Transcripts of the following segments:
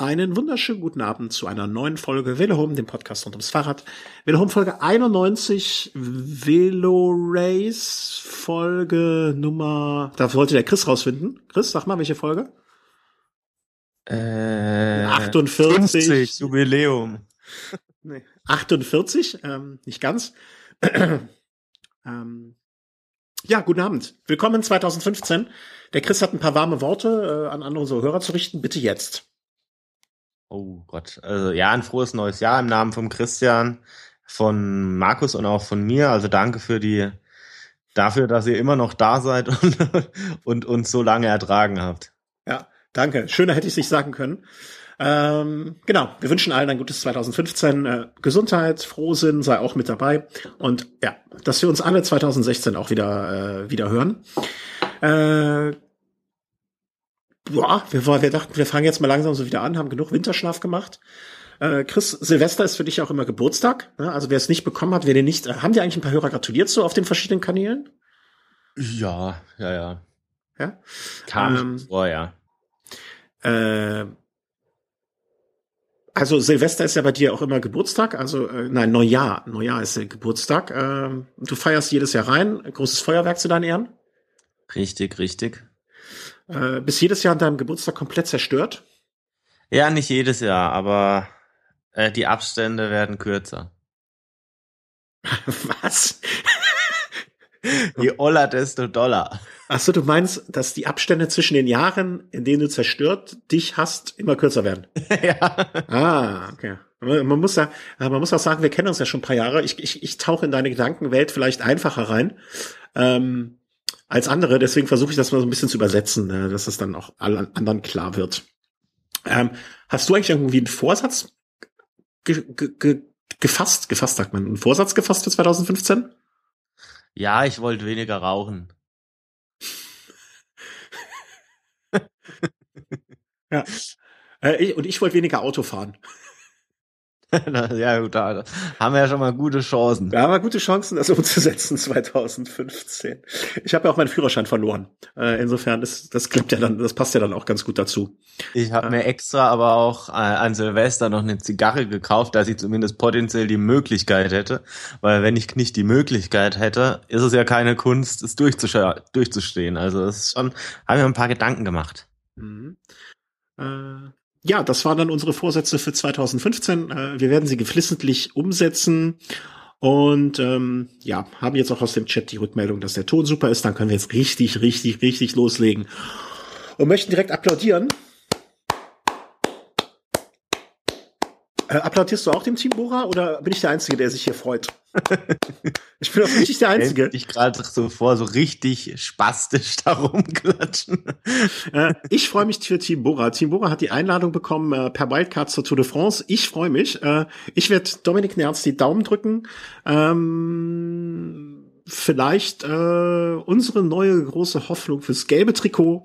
Einen wunderschönen guten Abend zu einer neuen Folge Velohome, dem Podcast rund ums Fahrrad. Velohome Folge 91, Velo Race Folge Nummer, da wollte der Chris rausfinden. Chris, sag mal, welche Folge? Äh, 48. 50, Jubiläum. Nee, 48, ähm, nicht ganz. ähm, ja, guten Abend. Willkommen 2015. Der Chris hat ein paar warme Worte äh, an andere unsere Hörer zu richten. Bitte jetzt. Oh Gott. Also ja, ein frohes neues Jahr im Namen von Christian, von Markus und auch von mir. Also danke für die dafür, dass ihr immer noch da seid und, und uns so lange ertragen habt. Ja, danke. Schöner hätte ich es nicht sagen können. Ähm, genau, wir wünschen allen ein gutes 2015. Äh, Gesundheit, Frohsinn sei auch mit dabei. Und ja, dass wir uns alle 2016 auch wieder, äh, wieder hören. Äh, boah, wir, wir dachten, wir fangen jetzt mal langsam so wieder an, haben genug Winterschlaf gemacht. Äh, Chris, Silvester ist für dich auch immer Geburtstag. Ne? Also wer es nicht bekommen hat, wer den nicht, äh, haben dir eigentlich ein paar Hörer gratuliert so auf den verschiedenen Kanälen? Ja, ja, ja. Ja. Kam Ähm, vor, ja. Äh, also Silvester ist ja bei dir auch immer Geburtstag, also äh, nein, Neujahr. Neujahr ist der Geburtstag. Ähm, du feierst jedes Jahr rein, großes Feuerwerk zu deinen Ehren. Richtig, richtig. Äh, bist jedes Jahr an deinem Geburtstag komplett zerstört. Ja, nicht jedes Jahr, aber äh, die Abstände werden kürzer. Was? Je oller, desto doller. Ach so, du meinst, dass die Abstände zwischen den Jahren, in denen du zerstört dich hast, immer kürzer werden? ja. Ah, okay. Man man muss ja, man muss auch sagen, wir kennen uns ja schon ein paar Jahre. Ich, ich, ich tauche in deine Gedankenwelt vielleicht einfacher rein ähm, als andere. Deswegen versuche ich das mal so ein bisschen zu übersetzen, äh, dass das dann auch allen anderen klar wird. Ähm, hast du eigentlich irgendwie einen Vorsatz ge ge gefasst? Gefasst sagt man. Einen Vorsatz gefasst für 2015? Ja, ich wollte weniger rauchen. Ja. Äh, ich, und ich wollte weniger Auto fahren. ja, gut, da haben wir ja schon mal gute Chancen. Da haben wir gute Chancen, das umzusetzen 2015. Ich habe ja auch meinen Führerschein verloren. Äh, insofern, das, das klappt ja dann, das passt ja dann auch ganz gut dazu. Ich habe mir extra aber auch äh, an Silvester noch eine Zigarre gekauft, dass ich zumindest potenziell die Möglichkeit hätte. Weil wenn ich nicht die Möglichkeit hätte, ist es ja keine Kunst, es durchzustehen. Also es ist schon, haben wir ein paar Gedanken gemacht. Mhm. Äh, ja, das waren dann unsere Vorsätze für 2015. Äh, wir werden sie geflissentlich umsetzen. Und ähm, ja, haben jetzt auch aus dem Chat die Rückmeldung, dass der Ton super ist. Dann können wir jetzt richtig, richtig, richtig loslegen. Und möchten direkt applaudieren. Äh, applaudierst du auch dem Team Bora oder bin ich der Einzige, der sich hier freut? ich bin auch richtig der Einzige. Dich gerade so vor, so richtig spastisch da rumklatschen. Äh, ich freue mich für Team Bora. Team Bora hat die Einladung bekommen äh, per Wildcard zur Tour de France. Ich freue mich. Äh, ich werde Dominik Nerz die Daumen drücken. Ähm, vielleicht äh, unsere neue große Hoffnung fürs gelbe Trikot.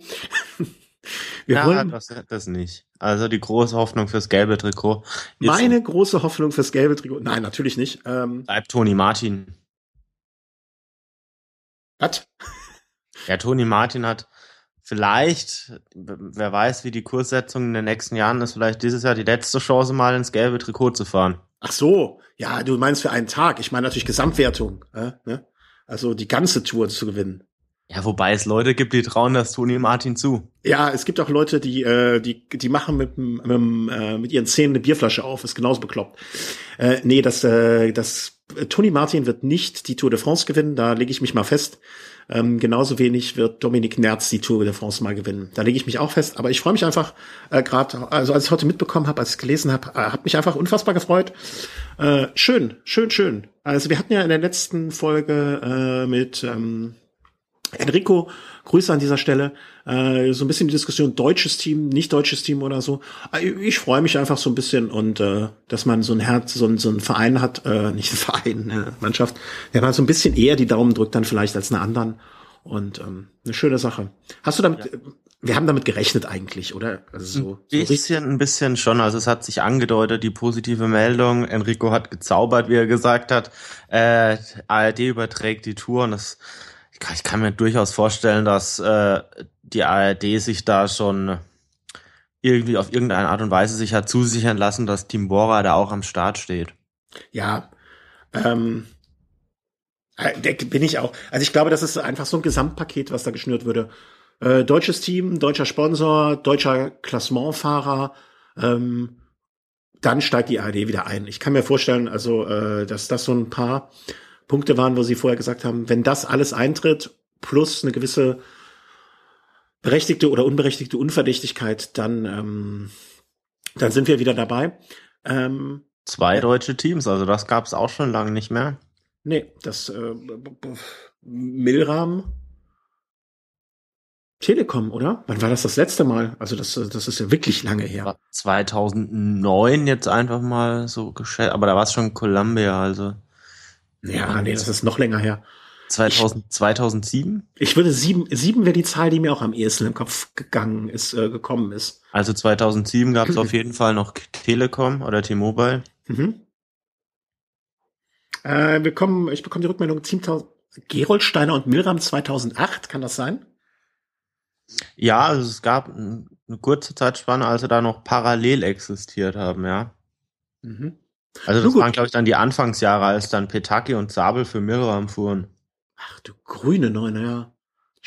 Wir ja, wollen das, das nicht. Also die große Hoffnung fürs gelbe Trikot. ist- meine große Hoffnung fürs gelbe Trikot. Nein, natürlich nicht. Ähm, bleibt Toni Martin. was? Ja, Toni Martin hat vielleicht, wer weiß, wie die Kurssetzung in den nächsten Jahren ist, vielleicht dieses Jahr die letzte Chance, mal ins gelbe Trikot zu fahren. Ach so, ja, du meinst für einen Tag. Ich meine natürlich Gesamtwertung. Äh, ne? Also die ganze Tour zu gewinnen. Ja, wobei es Leute gibt, die trauen das Toni Martin zu. Ja, es gibt auch Leute, die, äh, die, die machen mit, mit, äh, mit ihren Zähnen eine Bierflasche auf, ist genauso bekloppt. Äh, nee, das, äh, das äh, Toni Martin wird nicht die Tour de France gewinnen, da lege ich mich mal fest. Ähm, genauso wenig wird Dominik Nerz die Tour de France mal gewinnen. Da lege ich mich auch fest. Aber ich freue mich einfach äh, gerade, also als ich heute mitbekommen habe, als ich gelesen habe, äh, hat mich einfach unfassbar gefreut. Äh, schön, schön, schön. Also wir hatten ja in der letzten Folge äh, mit ähm, Enrico, Grüße an dieser Stelle. Äh, so ein bisschen die Diskussion deutsches Team, nicht deutsches Team oder so. Äh, Ich freue mich einfach so ein bisschen und äh, dass man so ein Herz, so ein, so ein Verein hat, äh, nicht ein Verein, eine Mannschaft, der mal so ein bisschen eher die Daumen drückt dann vielleicht als eine anderen. Und ähm, eine schöne Sache. Hast du damit, äh, wir haben damit gerechnet eigentlich, oder? Also so, so Ein bisschen, ein bisschen schon. Also es hat sich angedeutet, die positive Meldung. Enrico hat gezaubert, wie er gesagt hat. Äh, ARD überträgt die Tour und das, ich kann, ich kann mir durchaus vorstellen, dass äh, die ARD sich da schon irgendwie auf irgendeine Art und Weise sich hat zusichern lassen, dass Team Bora da auch am Start steht. Ja, ähm, äh, bin ich auch. Also ich glaube, das ist einfach so ein Gesamtpaket, was da geschnürt würde. Äh, deutsches Team, deutscher Sponsor, deutscher Klassementfahrer, ähm, dann steigt die ARD wieder ein. Ich kann mir vorstellen, also äh, dass das so ein paar Punkte waren, wo sie vorher gesagt haben, wenn das alles eintritt, plus eine gewisse berechtigte oder unberechtigte Unverdächtigkeit, dann, ähm, dann sind wir wieder dabei. Ähm, Zwei deutsche Teams, also das gab es auch schon lange nicht mehr. Nee, das äh, Milram Telekom, oder? Wann war das das letzte Mal? Also das, das ist ja wirklich lange her. 2009 jetzt einfach mal so geschätzt, aber da war es schon Columbia, also. Ja, nee, das ist noch länger her. 2000, 2007? Ich würde sieben, sieben wäre die Zahl, die mir auch am ehesten im Kopf gegangen ist, äh, gekommen ist. Also 2007 gab es auf jeden Fall noch Telekom oder T-Mobile. Mhm. Äh, wir kommen, ich bekomme die Rückmeldung, Team Geroldsteiner und Milram 2008, kann das sein? Ja, also es gab eine kurze Zeitspanne, als sie da noch parallel existiert haben, ja. Mhm. Also das waren, glaube ich, dann die Anfangsjahre, als dann Petaki und Sabel für Milram fuhren. Ach du grüne Neune, ja.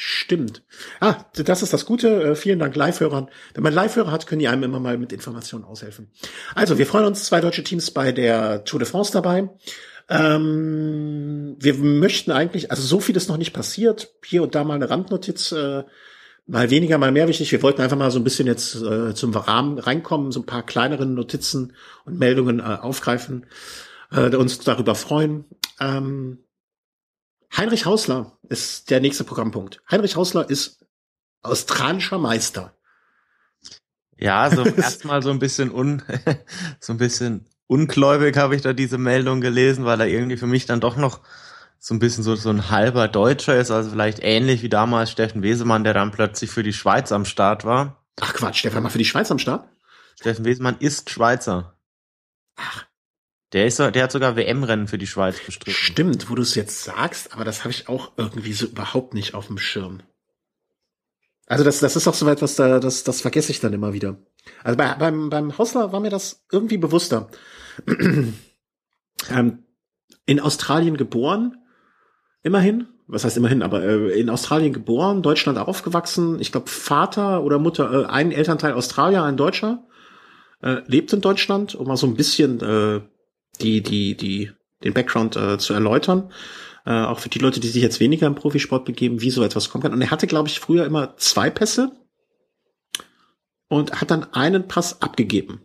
Stimmt. Ah, das ist das Gute. Äh, vielen Dank Live-Hörern. Wenn man Live-Hörer hat, können die einem immer mal mit Informationen aushelfen. Also, wir freuen uns, zwei deutsche Teams bei der Tour de France dabei. Ähm, wir möchten eigentlich, also so viel ist noch nicht passiert. Hier und da mal eine Randnotiz, äh, mal weniger, mal mehr wichtig. Wir wollten einfach mal so ein bisschen jetzt äh, zum Rahmen reinkommen, so ein paar kleineren Notizen und Meldungen äh, aufgreifen, äh, uns darüber freuen. Ähm, Heinrich Hausler ist der nächste Programmpunkt. Heinrich Hausler ist australischer Meister. Ja, so erstmal so ein bisschen un, so ein bisschen ungläubig habe ich da diese Meldung gelesen, weil er irgendwie für mich dann doch noch so ein bisschen so, so ein halber Deutscher ist, also vielleicht ähnlich wie damals Steffen Wesemann, der dann plötzlich für die Schweiz am Start war. Ach Quatsch, Stefan war für die Schweiz am Start? Steffen Wesemann ist Schweizer. Ach, der, ist, der hat sogar WM-Rennen für die Schweiz bestritten. Stimmt, wo du es jetzt sagst, aber das habe ich auch irgendwie so überhaupt nicht auf dem Schirm. Also das, das ist auch so etwas, da, das, das vergesse ich dann immer wieder. Also bei, beim, beim Hausler war mir das irgendwie bewusster. ähm, in Australien geboren, immerhin, was heißt immerhin, aber äh, in Australien geboren, Deutschland aufgewachsen. Ich glaube, Vater oder Mutter, äh, ein Elternteil Australier, ein Deutscher, äh, lebt in Deutschland, um mal so ein bisschen äh, die, die, die, den Background äh, zu erläutern. Äh, auch für die Leute, die sich jetzt weniger im Profisport begeben, wie so etwas kommen kann. Und er hatte, glaube ich, früher immer zwei Pässe und hat dann einen Pass abgegeben.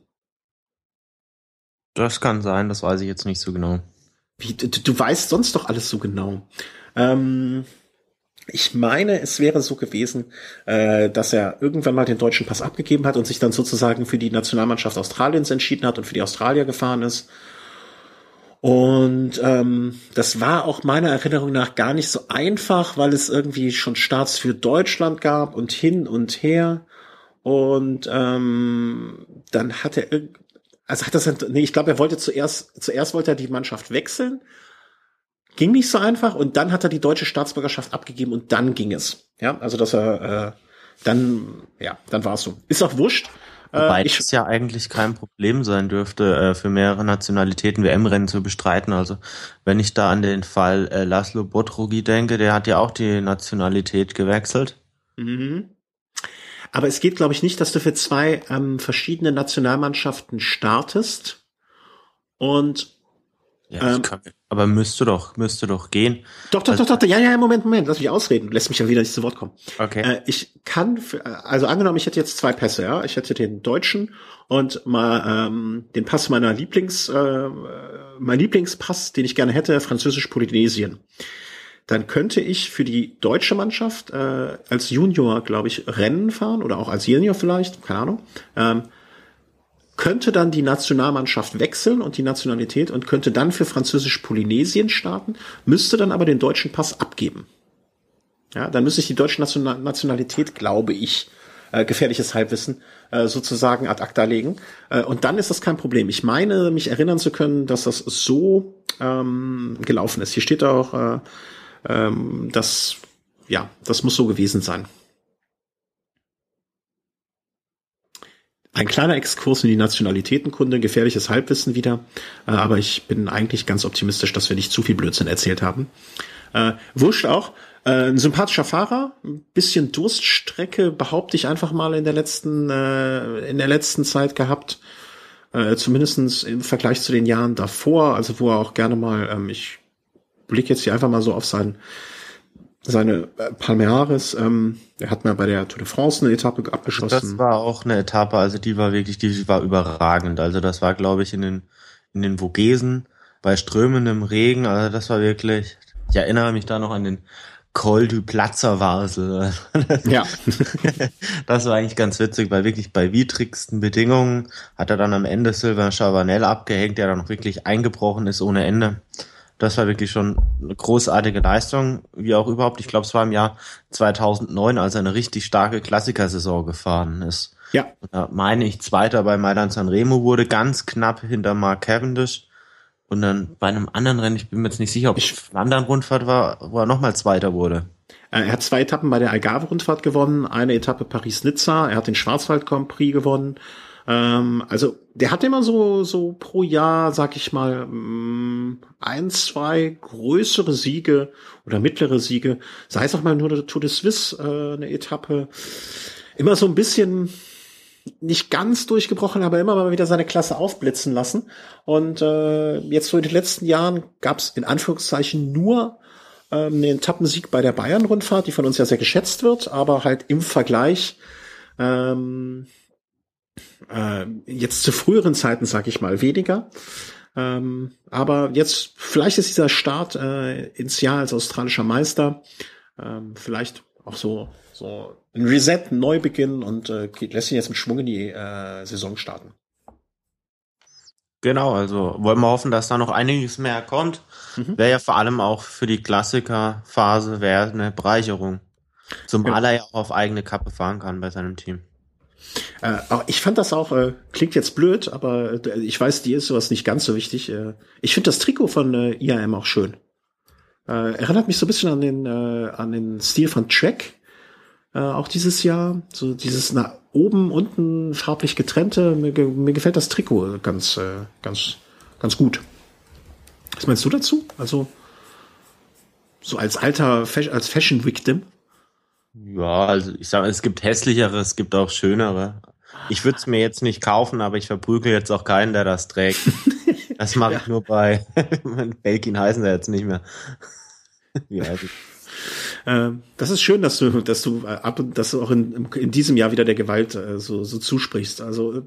Das kann sein, das weiß ich jetzt nicht so genau. Wie, du, du weißt sonst doch alles so genau. Ähm, ich meine, es wäre so gewesen, äh, dass er irgendwann mal den deutschen Pass abgegeben hat und sich dann sozusagen für die Nationalmannschaft Australiens entschieden hat und für die Australier gefahren ist. Und ähm, das war auch meiner Erinnerung nach gar nicht so einfach, weil es irgendwie schon Starts für Deutschland gab und hin und her. Und ähm, dann hat er, also hat das, nee, ich glaube, er wollte zuerst, zuerst wollte er die Mannschaft wechseln. Ging nicht so einfach und dann hat er die deutsche Staatsbürgerschaft abgegeben und dann ging es. Ja, also dass er äh, dann, ja, dann war es so. Ist auch wurscht. Wobei äh, es ja eigentlich kein Problem sein dürfte, äh, für mehrere Nationalitäten WM-Rennen zu bestreiten. Also wenn ich da an den Fall äh, Laszlo Botrogi denke, der hat ja auch die Nationalität gewechselt. Mhm. Aber es geht, glaube ich, nicht, dass du für zwei ähm, verschiedene Nationalmannschaften startest und ja, ähm, kann, aber müsste doch, müsste doch gehen. Doch, doch, also, doch, doch, ja, ja, Moment, Moment, lass mich ausreden, lässt mich ja wieder nicht zu Wort kommen. Okay. Äh, ich kann, für, also angenommen, ich hätte jetzt zwei Pässe, ja, ich hätte den deutschen und mal ähm, den Pass meiner Lieblings, äh, mein Lieblingspass, den ich gerne hätte, Französisch-Polynesien. Dann könnte ich für die deutsche Mannschaft äh, als Junior, glaube ich, Rennen fahren oder auch als Senior vielleicht, keine Ahnung. Ähm, könnte dann die Nationalmannschaft wechseln und die Nationalität und könnte dann für Französisch-Polynesien starten, müsste dann aber den deutschen Pass abgeben. Ja, dann müsste ich die deutsche Nationalität, glaube ich, äh, gefährliches Halbwissen, äh, sozusagen ad acta legen. Äh, und dann ist das kein Problem. Ich meine, mich erinnern zu können, dass das so ähm, gelaufen ist. Hier steht auch, äh, ähm, dass, ja, das muss so gewesen sein. Ein kleiner Exkurs in die Nationalitätenkunde, gefährliches Halbwissen wieder, äh, aber ich bin eigentlich ganz optimistisch, dass wir nicht zu viel Blödsinn erzählt haben. Äh, wurscht auch, äh, ein sympathischer Fahrer, ein bisschen Durststrecke, behaupte ich einfach mal in der letzten, äh, in der letzten Zeit gehabt. Äh, zumindestens im Vergleich zu den Jahren davor, also wo er auch gerne mal, ähm, ich blicke jetzt hier einfach mal so auf sein, seine äh, Palmares. Ähm, er hat mal bei der Tour de France eine Etappe abgeschlossen. Das war auch eine Etappe, also die war wirklich, die war überragend. Also das war, glaube ich, in den in den Vogesen bei strömendem Regen. Also das war wirklich. Ich erinnere mich da noch an den Col du Platzerwasel. Ja. das war eigentlich ganz witzig, weil wirklich bei widrigsten Bedingungen hat er dann am Ende Sylvain Chavanel abgehängt, der dann noch wirklich eingebrochen ist ohne Ende. Das war wirklich schon eine großartige Leistung, wie auch überhaupt. Ich glaube, es war im Jahr 2009, als er eine richtig starke Klassikersaison gefahren ist. Ja. Da meine ich, Zweiter bei Mailand Sanremo wurde, ganz knapp hinter Mark Cavendish. Und dann bei einem anderen Rennen, ich bin mir jetzt nicht sicher, ob ich anderen Rundfahrt war, wo er nochmal Zweiter wurde. Äh, er hat zwei Etappen bei der Algarve-Rundfahrt gewonnen, eine Etappe Paris-Nizza, er hat den Schwarzwald-Grand Prix gewonnen ähm, also der hat immer so, so pro Jahr, sag ich mal, mm, ein, zwei größere Siege oder mittlere Siege, sei es auch mal nur der Tour de Suisse, äh, eine Etappe. Immer so ein bisschen nicht ganz durchgebrochen, aber immer mal wieder seine Klasse aufblitzen lassen. Und äh, jetzt so in den letzten Jahren gab es in Anführungszeichen nur ähm, einen Etappensieg bei der Bayern-Rundfahrt, die von uns ja sehr geschätzt wird, aber halt im Vergleich ähm, äh, jetzt zu früheren Zeiten, sag ich mal, weniger. Ähm, aber jetzt, vielleicht ist dieser Start äh, ins Jahr als australischer Meister ähm, vielleicht auch so, so ein Reset, ein Neubeginn und äh, lässt sich jetzt mit Schwung in die äh, Saison starten. Genau, also wollen wir hoffen, dass da noch einiges mehr kommt. Mhm. Wäre ja vor allem auch für die Klassikerphase wäre eine Bereicherung. Zumal ja. er ja auch auf eigene Kappe fahren kann bei seinem Team. Äh, ich fand das auch, äh, klingt jetzt blöd, aber äh, ich weiß, dir ist sowas nicht ganz so wichtig. Äh, ich finde das Trikot von äh, IAM auch schön. Äh, erinnert mich so ein bisschen an den, äh, an den Stil von Track. Äh, auch dieses Jahr. So dieses nach oben, unten farblich getrennte. Mir, mir gefällt das Trikot ganz, äh, ganz, ganz gut. Was meinst du dazu? Also, so als alter, als Fashion Victim? Ja, also ich sage, es gibt hässlichere, es gibt auch schönere. Ich würde es mir jetzt nicht kaufen, aber ich verprügel jetzt auch keinen, der das trägt. Das mache ja. ich nur bei Belkin heißen sie jetzt nicht mehr. Wie heißt ähm, das ist schön, dass du, dass du äh, ab und dass du auch in, in diesem Jahr wieder der Gewalt äh, so, so zusprichst. Also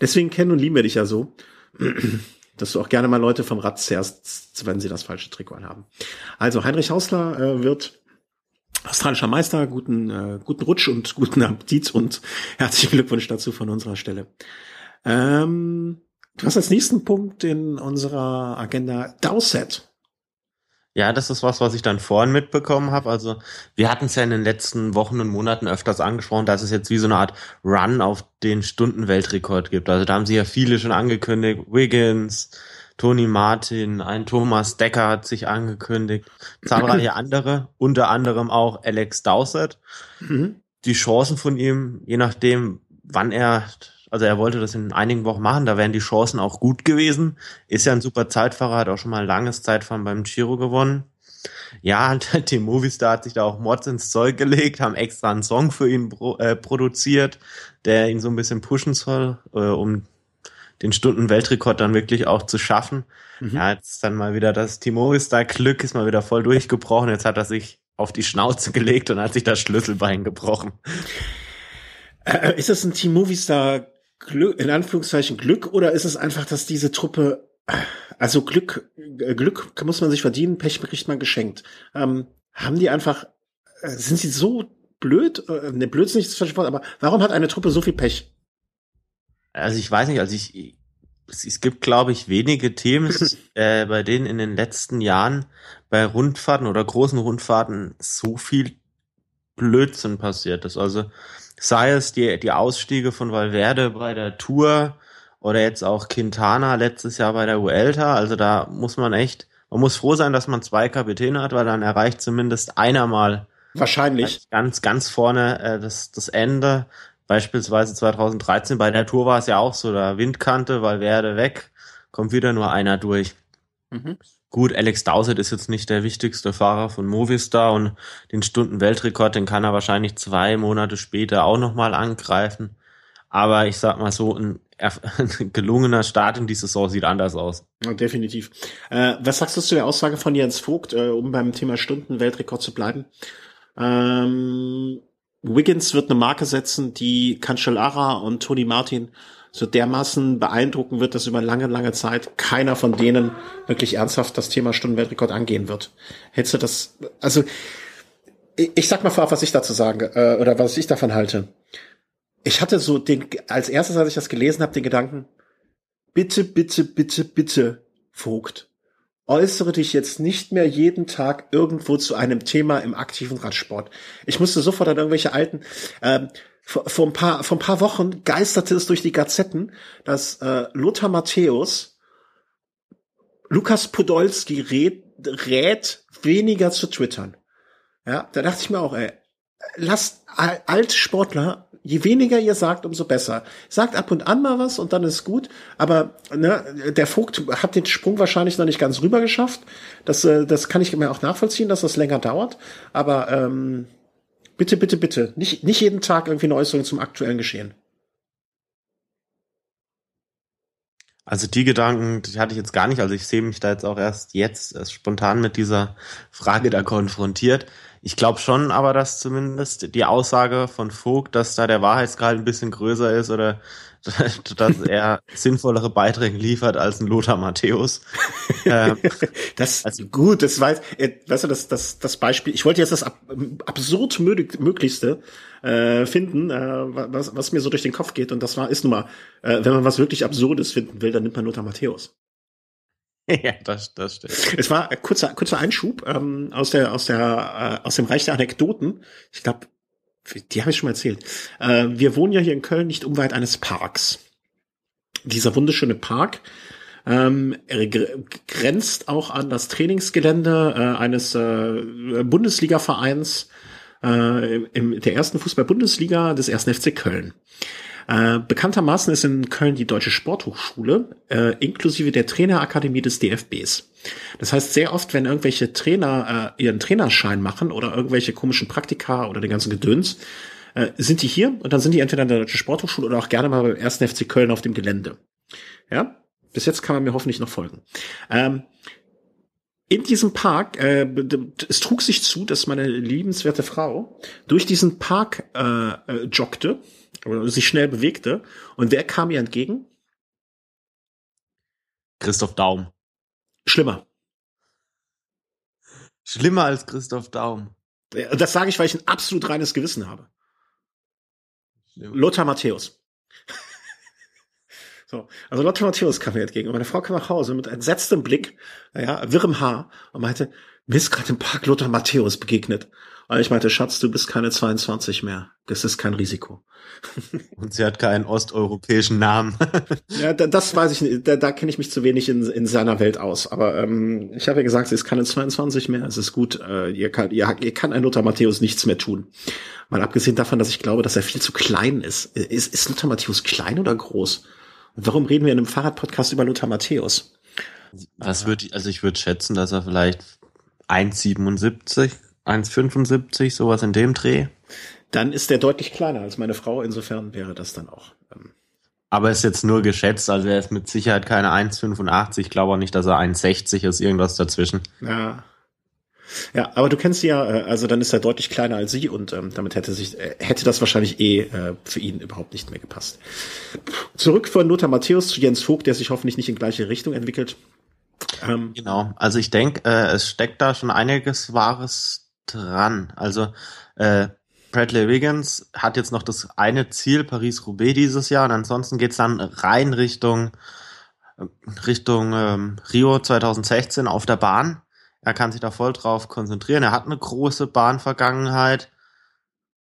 deswegen kennen und lieben wir dich ja so, dass du auch gerne mal Leute vom Rad zerrst, wenn sie das falsche Trikot anhaben. Also Heinrich Hausler äh, wird australischer Meister, guten, äh, guten Rutsch und guten Appetit und herzlichen Glückwunsch dazu von unserer Stelle. Ähm, du hast als nächsten Punkt in unserer Agenda Dowset. Ja, das ist was, was ich dann vorhin mitbekommen habe. Also wir hatten es ja in den letzten Wochen und Monaten öfters angesprochen, dass es jetzt wie so eine Art Run auf den Stundenweltrekord gibt. Also da haben sie ja viele schon angekündigt. Wiggins, Tony Martin, ein Thomas Decker hat sich angekündigt, zahlreiche andere, unter anderem auch Alex Dowsett. Mhm. Die Chancen von ihm, je nachdem, wann er, also er wollte das in einigen Wochen machen, da wären die Chancen auch gut gewesen. Ist ja ein super Zeitfahrer, hat auch schon mal ein langes Zeitfahren beim Giro gewonnen. Ja, die Movistar hat sich da auch Mods ins Zeug gelegt, haben extra einen Song für ihn pro, äh, produziert, der ihn so ein bisschen pushen soll, äh, um den Stunden-Weltrekord dann wirklich auch zu schaffen. Mhm. Ja, jetzt dann mal wieder das Timoris da Glück ist mal wieder voll durchgebrochen. Jetzt hat er sich auf die Schnauze gelegt und hat sich das Schlüsselbein gebrochen. Äh, ist das ein Team Movistar Glück, in Anführungszeichen Glück oder ist es einfach, dass diese Truppe, also Glück, äh, Glück muss man sich verdienen, Pech kriegt man geschenkt. Ähm, haben die einfach, äh, sind sie so blöd, äh, ne, blöd ist nicht das falsche Wort, aber warum hat eine Truppe so viel Pech? Also ich weiß nicht, also ich, es, gibt, glaube ich, wenige Teams, äh, bei denen in den letzten Jahren bei Rundfahrten oder großen Rundfahrten so viel Blödsinn passiert ist. Also sei es die, die Ausstiege von Valverde bei der Tour oder jetzt auch Quintana letztes Jahr bei der Vuelta. Also da muss man echt, man muss froh sein, dass man zwei Kapitäne hat, weil dann erreicht zumindest einer mal wahrscheinlich ganz, ganz vorne äh, das, das Ende Beispielsweise 2013 bei der Tour war es ja auch so, da Windkante, weil werde weg, kommt wieder nur einer durch. Mhm. Gut, Alex Dowsett ist jetzt nicht der wichtigste Fahrer von Movistar und den Stunden-Weltrekord, den kann er wahrscheinlich zwei Monate später auch nochmal angreifen. Aber ich sag mal so, ein, ein, gelungener Start in die Saison sieht anders aus. Definitiv. Äh, was sagst du zu der Aussage von Jens Vogt, äh, um beim Thema Stunden-Weltrekord zu bleiben? Ähm, Wiggins wird eine Marke setzen, die Cancellara und Tony Martin so dermaßen beeindrucken wird, dass über lange, lange Zeit keiner von denen wirklich ernsthaft das Thema Stundenweltrekord angehen wird. Hättest du das, also ich, sag mal vorab, was ich dazu sage, äh, oder was ich davon halte. Ich hatte so den, als erstes, als ich das gelesen habe, den Gedanken, bitte, bitte, bitte, bitte, Vogt, äußere dich jetzt nicht mehr jeden Tag irgendwo zu einem Thema im aktiven Radsport. Ich musste sofort an irgendwelche alten, ähm, vor, vor, ein paar, vor ein paar Wochen geisterte es durch die Gazetten, dass äh, Lothar Matthäus Lukas Podolski rät, rät, weniger zu twittern. Ja, da dachte ich mir auch, ey, lasst alte Sportler, je weniger ihr sagt, umso besser. Sagt ab und an mal was und dann ist gut. Aber ne, der Vogt hat den Sprung wahrscheinlich noch nicht ganz rüber geschafft. Das, äh, das kann ich mir auch nachvollziehen, dass das länger dauert. Aber ähm, Bitte, bitte, bitte. Nicht, nicht jeden Tag irgendwie eine Äußerung zum aktuellen Geschehen. Also die Gedanken, die hatte ich jetzt gar nicht. Also ich sehe mich da jetzt auch erst jetzt erst spontan mit dieser Frage da konfrontiert. Ich glaube schon aber, dass zumindest die Aussage von Vogt, dass da der Wahrheitsgehalt ein bisschen größer ist oder dass er sinnvollere Beiträge liefert als ein Lothar Matthäus. ähm, das also, gut, das weiß, äh, weißt du, das, das, das Beispiel, ich wollte jetzt das ab, absurd möglichste äh, finden, äh, was, was mir so durch den Kopf geht. Und das war, ist nun mal, äh, wenn man was wirklich Absurdes finden will, dann nimmt man Lothar Matthäus. Ja, das, das stimmt. Es war kurzer, kurzer Einschub ähm, aus der, aus der, äh, aus dem Reich der Anekdoten. Ich glaube, die habe ich schon mal erzählt. Äh, wir wohnen ja hier in Köln nicht unweit eines Parks. Dieser wunderschöne Park ähm, grenzt auch an das Trainingsgelände äh, eines äh, Bundesliga-Vereins äh, im, der ersten Fußball-Bundesliga des ersten FC Köln. Äh, bekanntermaßen ist in Köln die Deutsche Sporthochschule, äh, inklusive der Trainerakademie des DFBs. Das heißt, sehr oft, wenn irgendwelche Trainer äh, ihren Trainerschein machen oder irgendwelche komischen Praktika oder den ganzen Gedöns, äh, sind die hier und dann sind die entweder in der Deutschen Sporthochschule oder auch gerne mal beim ersten FC Köln auf dem Gelände. Ja, bis jetzt kann man mir hoffentlich noch folgen. Ähm, in diesem Park, äh, es trug sich zu, dass meine liebenswerte Frau durch diesen Park äh, äh, joggte oder sich schnell bewegte. Und wer kam ihr entgegen? Christoph Daum. Schlimmer. Schlimmer als Christoph Daum. Das sage ich, weil ich ein absolut reines Gewissen habe. Schlimm. Lothar Matthäus. So, also Lothar Matthäus kam mir entgegen und meine Frau kam nach Hause mit entsetztem Blick, ja, wirrem Haar und meinte, mir ist gerade im Park Lothar Matthäus begegnet. Und ich meinte, Schatz, du bist keine 22 mehr. Das ist kein Risiko. Und sie hat keinen osteuropäischen Namen. ja, da, das weiß ich nicht. Da, da kenne ich mich zu wenig in, in seiner Welt aus. Aber ähm, ich habe ja gesagt, sie ist keine 22 mehr. Es ist gut. Äh, ihr, kann, ihr, ihr kann ein Lothar Matthäus nichts mehr tun. Mal abgesehen davon, dass ich glaube, dass er viel zu klein ist. Ist, ist Lothar Matthäus klein oder groß? Warum reden wir in einem Fahrradpodcast über Lothar Matthäus? Was würde also ich würde schätzen, dass er vielleicht 1,77 1,75, sowas in dem Dreh. Dann ist der deutlich kleiner als meine Frau, insofern wäre das dann auch. Ähm aber ist jetzt nur geschätzt, also er ist mit Sicherheit keine 1,85, ich glaube auch nicht, dass er 1,60 ist, irgendwas dazwischen. Ja. Ja, aber du kennst sie ja, äh, also dann ist er deutlich kleiner als sie und ähm, damit hätte sich äh, hätte das wahrscheinlich eh äh, für ihn überhaupt nicht mehr gepasst. Zurück von Lothar Matthäus zu Jens Vogt, der sich hoffentlich nicht in gleiche Richtung entwickelt. Ähm, genau, also ich denke, äh, es steckt da schon einiges Wahres dran. Also äh, Bradley Wiggins hat jetzt noch das eine Ziel, Paris-Roubaix dieses Jahr, und ansonsten geht's dann rein Richtung, Richtung ähm, Rio 2016 auf der Bahn. Er kann sich da voll drauf konzentrieren. Er hat eine große Bahnvergangenheit,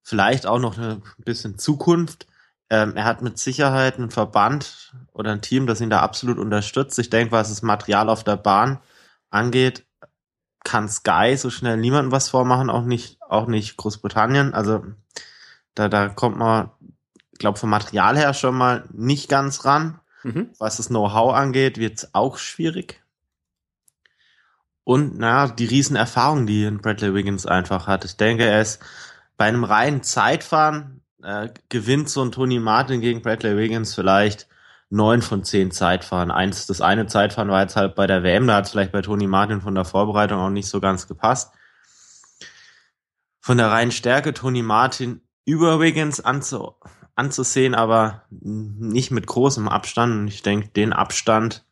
vielleicht auch noch ein bisschen Zukunft. Ähm, er hat mit Sicherheit einen Verband oder ein Team, das ihn da absolut unterstützt. Ich denke, was das Material auf der Bahn angeht, kann Sky so schnell niemandem was vormachen, auch nicht, auch nicht Großbritannien. Also da, da kommt man glaube vom Material her schon mal nicht ganz ran. Mhm. Was das Know-how angeht, wird es auch schwierig. Und naja, die Riesenerfahrung, die Bradley Wiggins einfach hat. Ich denke, er ist bei einem reinen Zeitfahren äh, gewinnt so ein Tony Martin gegen Bradley Wiggins vielleicht neun von zehn Zeitfahren. Eins, das eine Zeitfahren war jetzt halt bei der WM, da hat es vielleicht bei Tony Martin von der Vorbereitung auch nicht so ganz gepasst. Von der reinen Stärke Tony Martin über Wiggins anzu, anzusehen, aber nicht mit großem Abstand. Und ich denke, den Abstand,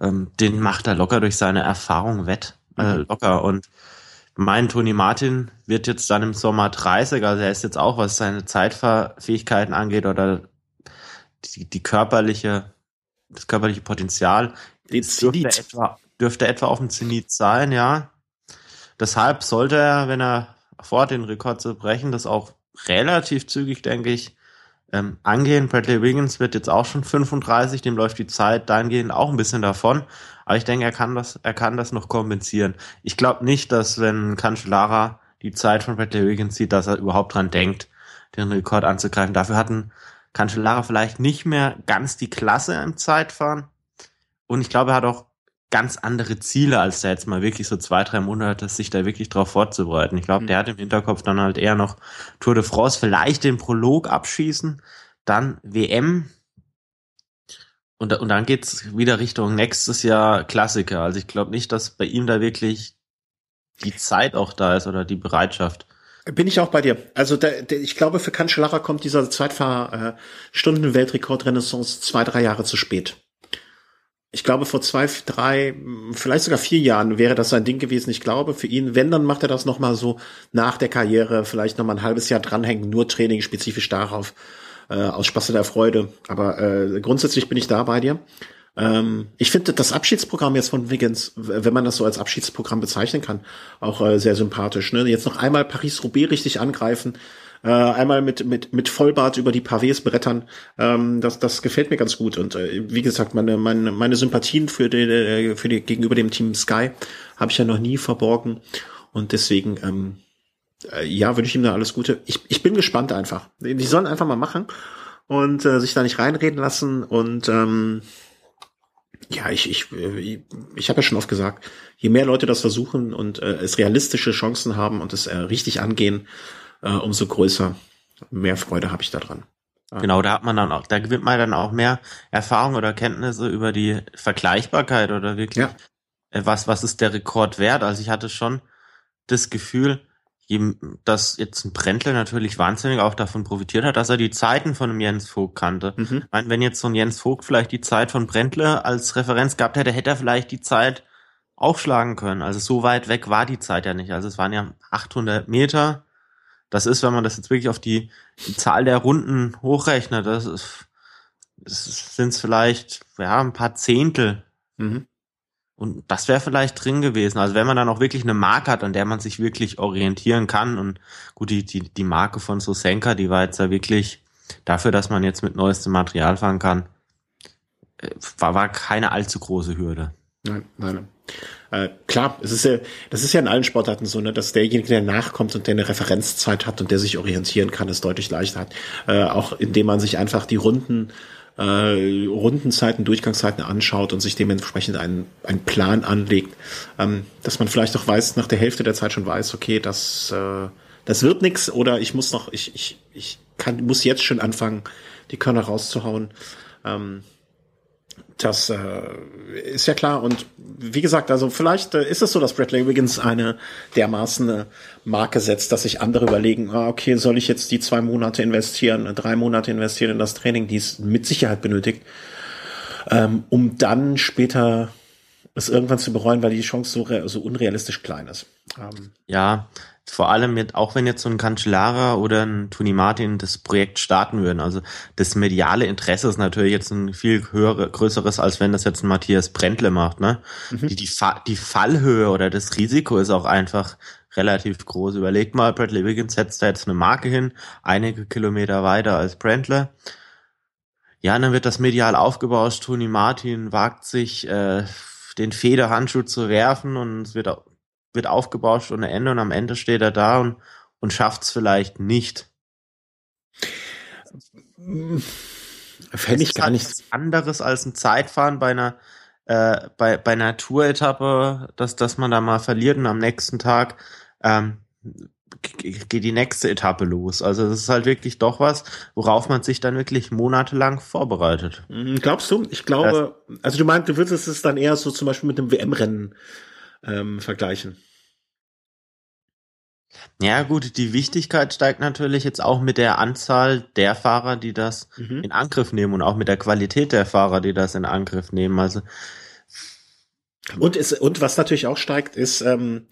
ähm, den macht er locker durch seine Erfahrung wett. Äh, mhm. locker. Und mein Tony Martin wird jetzt dann im Sommer 30, also er ist jetzt auch, was seine Zeitfähigkeiten angeht oder die, die körperliche, das körperliche Potenzial dürfte etwa, dürfte etwa auf dem Zenit sein, ja. Deshalb sollte er, wenn er vor den Rekord zu brechen, das auch relativ zügig, denke ich, ähm, angehen. Bradley Wiggins wird jetzt auch schon 35, dem läuft die Zeit dahingehend auch ein bisschen davon. Aber ich denke, er kann das, er kann das noch kompensieren. Ich glaube nicht, dass wenn Cancellara die Zeit von Bradley Wiggins sieht, dass er überhaupt dran denkt, den Rekord anzugreifen. Dafür hatten Cancellara vielleicht nicht mehr ganz die Klasse im Zeitfahren. Und ich glaube, er hat auch ganz andere Ziele, als da jetzt mal wirklich so zwei, drei Monate sich da wirklich drauf vorzubereiten. Ich glaube, mhm. der hat im Hinterkopf dann halt eher noch Tour de France, vielleicht den Prolog abschießen, dann WM und, und dann geht's wieder Richtung nächstes Jahr Klassiker. Also ich glaube nicht, dass bei ihm da wirklich die Zeit auch da ist oder die Bereitschaft. Bin ich auch bei dir. Also der, der, ich glaube, für Cancellara kommt dieser Zweitfahrstunden-Weltrekord-Renaissance zwei, drei Jahre zu spät. Ich glaube, vor zwei, drei, vielleicht sogar vier Jahren wäre das sein Ding gewesen. Ich glaube, für ihn, wenn, dann macht er das nochmal so nach der Karriere, vielleicht nochmal ein halbes Jahr dranhängen, nur Training spezifisch darauf, äh, aus Spaß der Freude. Aber äh, grundsätzlich bin ich da bei dir. Ähm, ich finde das Abschiedsprogramm jetzt von Wiggins, wenn man das so als Abschiedsprogramm bezeichnen kann, auch äh, sehr sympathisch. Ne? Jetzt noch einmal Paris-Roubaix richtig angreifen, äh, einmal mit, mit, mit Vollbart über die Pavés brettern. Ähm, das, das gefällt mir ganz gut. Und äh, wie gesagt, meine, meine, meine Sympathien für die, äh, für die, gegenüber dem Team Sky habe ich ja noch nie verborgen. Und deswegen, ähm, äh, ja, wünsche ich ihm da alles Gute. Ich, ich bin gespannt einfach. Die sollen einfach mal machen und äh, sich da nicht reinreden lassen und ähm, ja, ich, ich, ich, ich habe ja schon oft gesagt, je mehr Leute das versuchen und äh, es realistische Chancen haben und es äh, richtig angehen, äh, umso größer, mehr Freude habe ich daran. Genau, da hat man dann auch, da gewinnt man dann auch mehr Erfahrung oder Kenntnisse über die Vergleichbarkeit oder wirklich, ja. äh, was, was ist der Rekord wert? Also ich hatte schon das Gefühl, dass jetzt ein Brentler natürlich wahnsinnig auch davon profitiert hat, dass er die Zeiten von einem Jens Vogt kannte. Mhm. Ich meine, wenn jetzt so ein Jens Vogt vielleicht die Zeit von Brentler als Referenz gehabt hätte, hätte er vielleicht die Zeit aufschlagen können. Also so weit weg war die Zeit ja nicht. Also es waren ja 800 Meter. Das ist, wenn man das jetzt wirklich auf die, Zahl der Runden hochrechnet, das, ist, das sind es vielleicht ja ein paar Zehntel. Mhm. Und das wäre vielleicht drin gewesen. Also wenn man dann auch wirklich eine Marke hat, an der man sich wirklich orientieren kann. Und gut, die, die, die Marke von Sosenka, die war jetzt ja wirklich dafür, dass man jetzt mit neuestem Material fahren kann, äh, war, war keine allzu große Hürde. Nein, nein. Äh, klar, es ist ja, das ist ja in allen Sportarten so, ne, dass derjenige, der nachkommt und der eine Referenzzeit hat und der sich orientieren kann, es deutlich leichter hat. Äh, auch indem man sich einfach die Runden äh, Rundenzeiten, Durchgangszeiten anschaut und sich dementsprechend einen, einen Plan anlegt, ähm, dass man vielleicht auch weiß, nach der Hälfte der Zeit schon weiß, okay, das, äh, das wird nix oder ich muss noch, ich, ich, ich kann, muss jetzt schon anfangen, die Körner rauszuhauen. Ähm, das äh, ist ja klar. Und wie gesagt, also vielleicht äh, ist es so, dass Bradley Wiggins eine dermaßen äh, Marke setzt, dass sich andere überlegen, ah, okay, soll ich jetzt die zwei Monate investieren, äh, drei Monate investieren in das Training, die es mit Sicherheit benötigt, ähm, um dann später es irgendwann zu bereuen, weil die Chance so, so unrealistisch klein ist. Ähm, ja, vor allem mit, auch wenn jetzt so ein Cancellara oder ein Tony Martin das Projekt starten würden. Also das mediale Interesse ist natürlich jetzt ein viel höhere, größeres, als wenn das jetzt ein Matthias Brentle macht. Ne? Mhm. Die, die, die Fallhöhe oder das Risiko ist auch einfach relativ groß. Überlegt mal, Bradley Wiggins setzt da jetzt eine Marke hin, einige Kilometer weiter als Brentle. Ja, dann wird das medial aufgebauscht. Tony Martin wagt sich, äh, den Federhandschuh zu werfen und es wird wird aufgebauscht ohne Ende und am Ende steht er da und, und schafft es vielleicht nicht. Fände ich gar halt nichts anderes als ein Zeitfahren bei einer äh, bei, bei einer Tour-Etappe, dass, dass man da mal verliert und am nächsten Tag ähm, geht die nächste Etappe los. Also das ist halt wirklich doch was, worauf man sich dann wirklich monatelang vorbereitet. Mhm, glaubst du? Ich glaube, also du meinst, du würdest es dann eher so zum Beispiel mit einem WM-Rennen ähm, vergleichen. Ja, gut, die Wichtigkeit steigt natürlich jetzt auch mit der Anzahl der Fahrer, die das mhm. in Angriff nehmen und auch mit der Qualität der Fahrer, die das in Angriff nehmen. Also und ist, und was natürlich auch steigt, ist, ähm,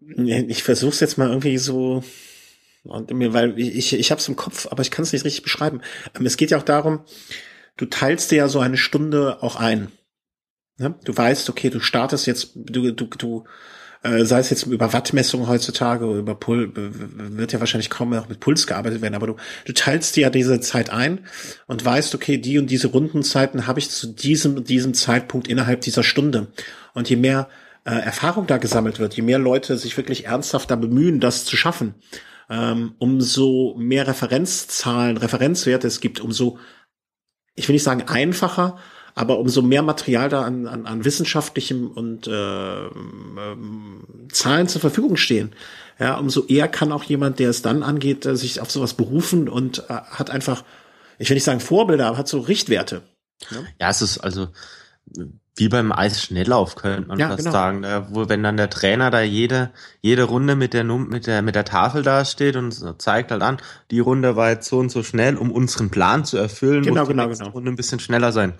ich versuche es jetzt mal irgendwie so, und mir, weil ich ich habe es im Kopf, aber ich kann es nicht richtig beschreiben. Ähm, es geht ja auch darum, du teilst dir ja so eine Stunde auch ein. Ne? Du weißt, okay, du startest jetzt, du du du äh, sei es jetzt über Wattmessungen heutzutage oder über Pul wird ja wahrscheinlich kaum mehr mit Puls gearbeitet werden, aber du, du teilst dir ja diese Zeit ein und weißt, okay, die und diese Rundenzeiten habe ich zu diesem diesem Zeitpunkt innerhalb dieser Stunde. Und je mehr äh, Erfahrung da gesammelt wird, je mehr Leute sich wirklich ernsthaft da bemühen, das zu schaffen, ähm, umso mehr Referenzzahlen, Referenzwerte es gibt, umso, ich will nicht sagen einfacher, aber umso mehr Material da an, an, an wissenschaftlichem und äh, ähm, Zahlen zur Verfügung stehen, ja, umso eher kann auch jemand, der es dann angeht, äh, sich auf sowas berufen und äh, hat einfach, ich will nicht sagen Vorbilder, aber hat so Richtwerte. Ja, ja es ist also wie beim Eisschnelllauf könnte man ja, fast genau. sagen, da, wo wenn dann der Trainer da jede jede Runde mit der mit der mit der Tafel da steht und zeigt halt an, die Runde war jetzt so und so schnell, um unseren Plan zu erfüllen, genau, muss genau, die genau. Runde ein bisschen schneller sein.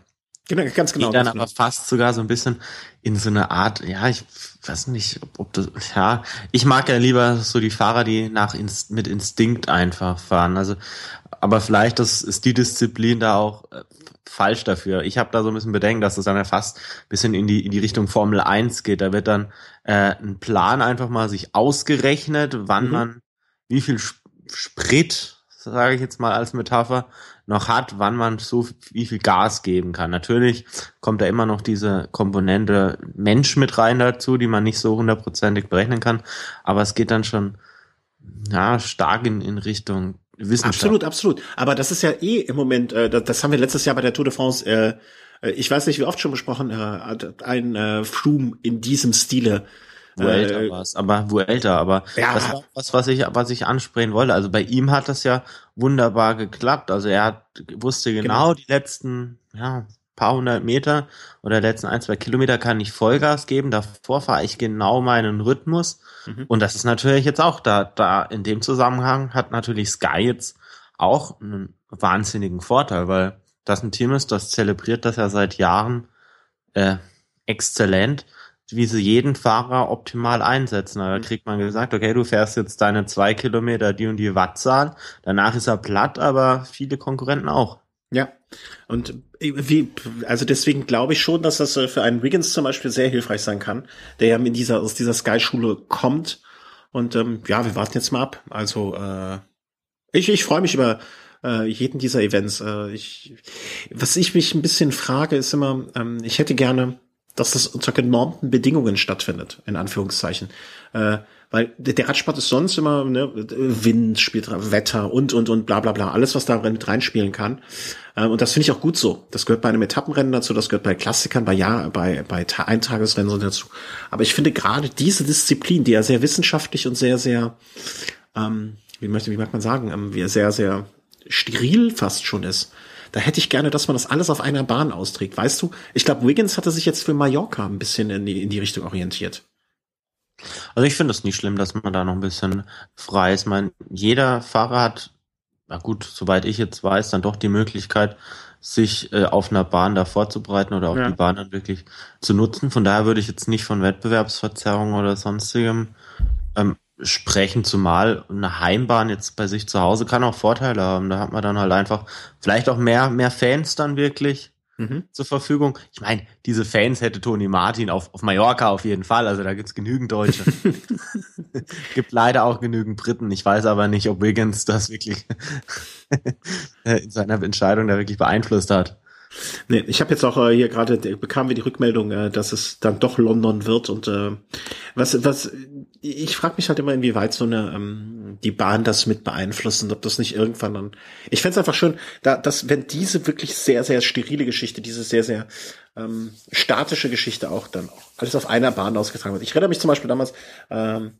Genau, ganz genau. Die dann aber fast sogar so ein bisschen in so eine Art, ja, ich weiß nicht, ob das, ja, ich mag ja lieber so die Fahrer, die nach Inst mit Instinkt einfach fahren. Also, aber vielleicht das ist die Disziplin da auch äh, falsch dafür. Ich habe da so ein bisschen Bedenken, dass das dann ja fast ein bisschen in die in die Richtung Formel 1 geht. Da wird dann äh, ein Plan einfach mal sich ausgerechnet, wann mhm. man wie viel Sprit, sage ich jetzt mal als Metapher, noch hat, wann man so wie viel Gas geben kann. Natürlich kommt da immer noch diese Komponente Mensch mit rein dazu, die man nicht so hundertprozentig berechnen kann, aber es geht dann schon ja, stark in, in Richtung Wissenschaft. Absolut, absolut. Aber das ist ja eh im Moment, äh, das, das haben wir letztes Jahr bei der Tour de France, äh, äh ich weiß nicht, wie oft schon besprochen, äh, ein äh, Flum in diesem Stile Vuelta äh, war es, aber Vuelta, aber ja. das war was, was ich, was ich ansprechen wollte. Also bei ihm hat das ja wunderbar geklappt. Also er hat, wusste genau, genau. die letzten, ja, paar hundert Meter oder letzten ein, zwei Kilometer kann ich Vollgas geben. Davor fahre ich genau meinen Rhythmus. Mhm. Und das ist natürlich jetzt auch da, da in dem Zusammenhang hat natürlich Sky jetzt auch einen wahnsinnigen Vorteil, weil das ein Team ist, das zelebriert das ja seit Jahren äh, exzellent wie sie jeden Fahrer optimal einsetzen. Da kriegt man gesagt, okay, du fährst jetzt deine zwei Kilometer die und die Wattzahl, danach ist er platt, aber viele Konkurrenten auch. Ja, und wie, also deswegen glaube ich schon, dass das äh, für einen Wiggins zum Beispiel sehr hilfreich sein kann, der ja in dieser, aus dieser Sky-Schule kommt. Und ähm, ja, wir warten jetzt mal ab. Also äh, ich, ich freue mich über äh, jeden dieser Events. Äh, ich, was ich mich ein bisschen frage, ist immer, ähm, ich hätte gerne dass das unter genormten Bedingungen stattfindet, in Anführungszeichen. Äh, weil der Radsport ist sonst immer ne, Wind spielt Wetter und und und bla bla bla alles was da mit reinspielen kann. Äh, und das finde ich auch gut so. Das gehört bei einem Etappenrennen dazu das gehört bei Klassikern bei ja bei bei Eintagesrennen so dazu. Aber ich finde gerade diese Disziplin die ja sehr wissenschaftlich und sehr sehr ähm, wie möchte wie mag man sagen ähm, sehr sehr steril fast schon ist da hätte ich gerne, dass man das alles auf einer Bahn austrägt. Weißt du, ich glaube, Wiggins hatte sich jetzt für Mallorca ein bisschen in die, in die Richtung orientiert. Also ich finde es nicht schlimm, dass man da noch ein bisschen frei ist. Ich meine, jeder Fahrer hat, na gut, soweit ich jetzt weiß, dann doch die Möglichkeit, sich äh, auf einer Bahn da vorzubereiten oder auch ja. die Bahn dann wirklich zu nutzen. Von daher würde ich jetzt nicht von Wettbewerbsverzerrung oder sonstigem ähm, sprechen, zumal eine Heimbahn jetzt bei sich zu Hause kann auch Vorteile haben. Da hat man dann halt einfach vielleicht auch mehr, mehr Fans dann wirklich mhm. zur Verfügung. Ich meine, diese Fans hätte Toni Martin auf, auf Mallorca auf jeden Fall. Also da gibt's genügend Deutsche. Gibt leider auch genügend Briten. Ich weiß aber nicht, ob Wiggins das wirklich in seiner Entscheidung da wirklich beeinflusst hat. Nee, ich habe jetzt auch äh, hier gerade bekamen wir die Rückmeldung, äh, dass es dann doch London wird und äh, was was ich frage mich halt immer inwieweit so eine ähm, die Bahn das mit beeinflussen, ob das nicht irgendwann dann ich fände einfach schön, da dass wenn diese wirklich sehr sehr sterile Geschichte, diese sehr sehr ähm, statische Geschichte auch dann auch alles auf einer Bahn ausgetragen wird. Ich erinnere mich zum Beispiel damals, ähm,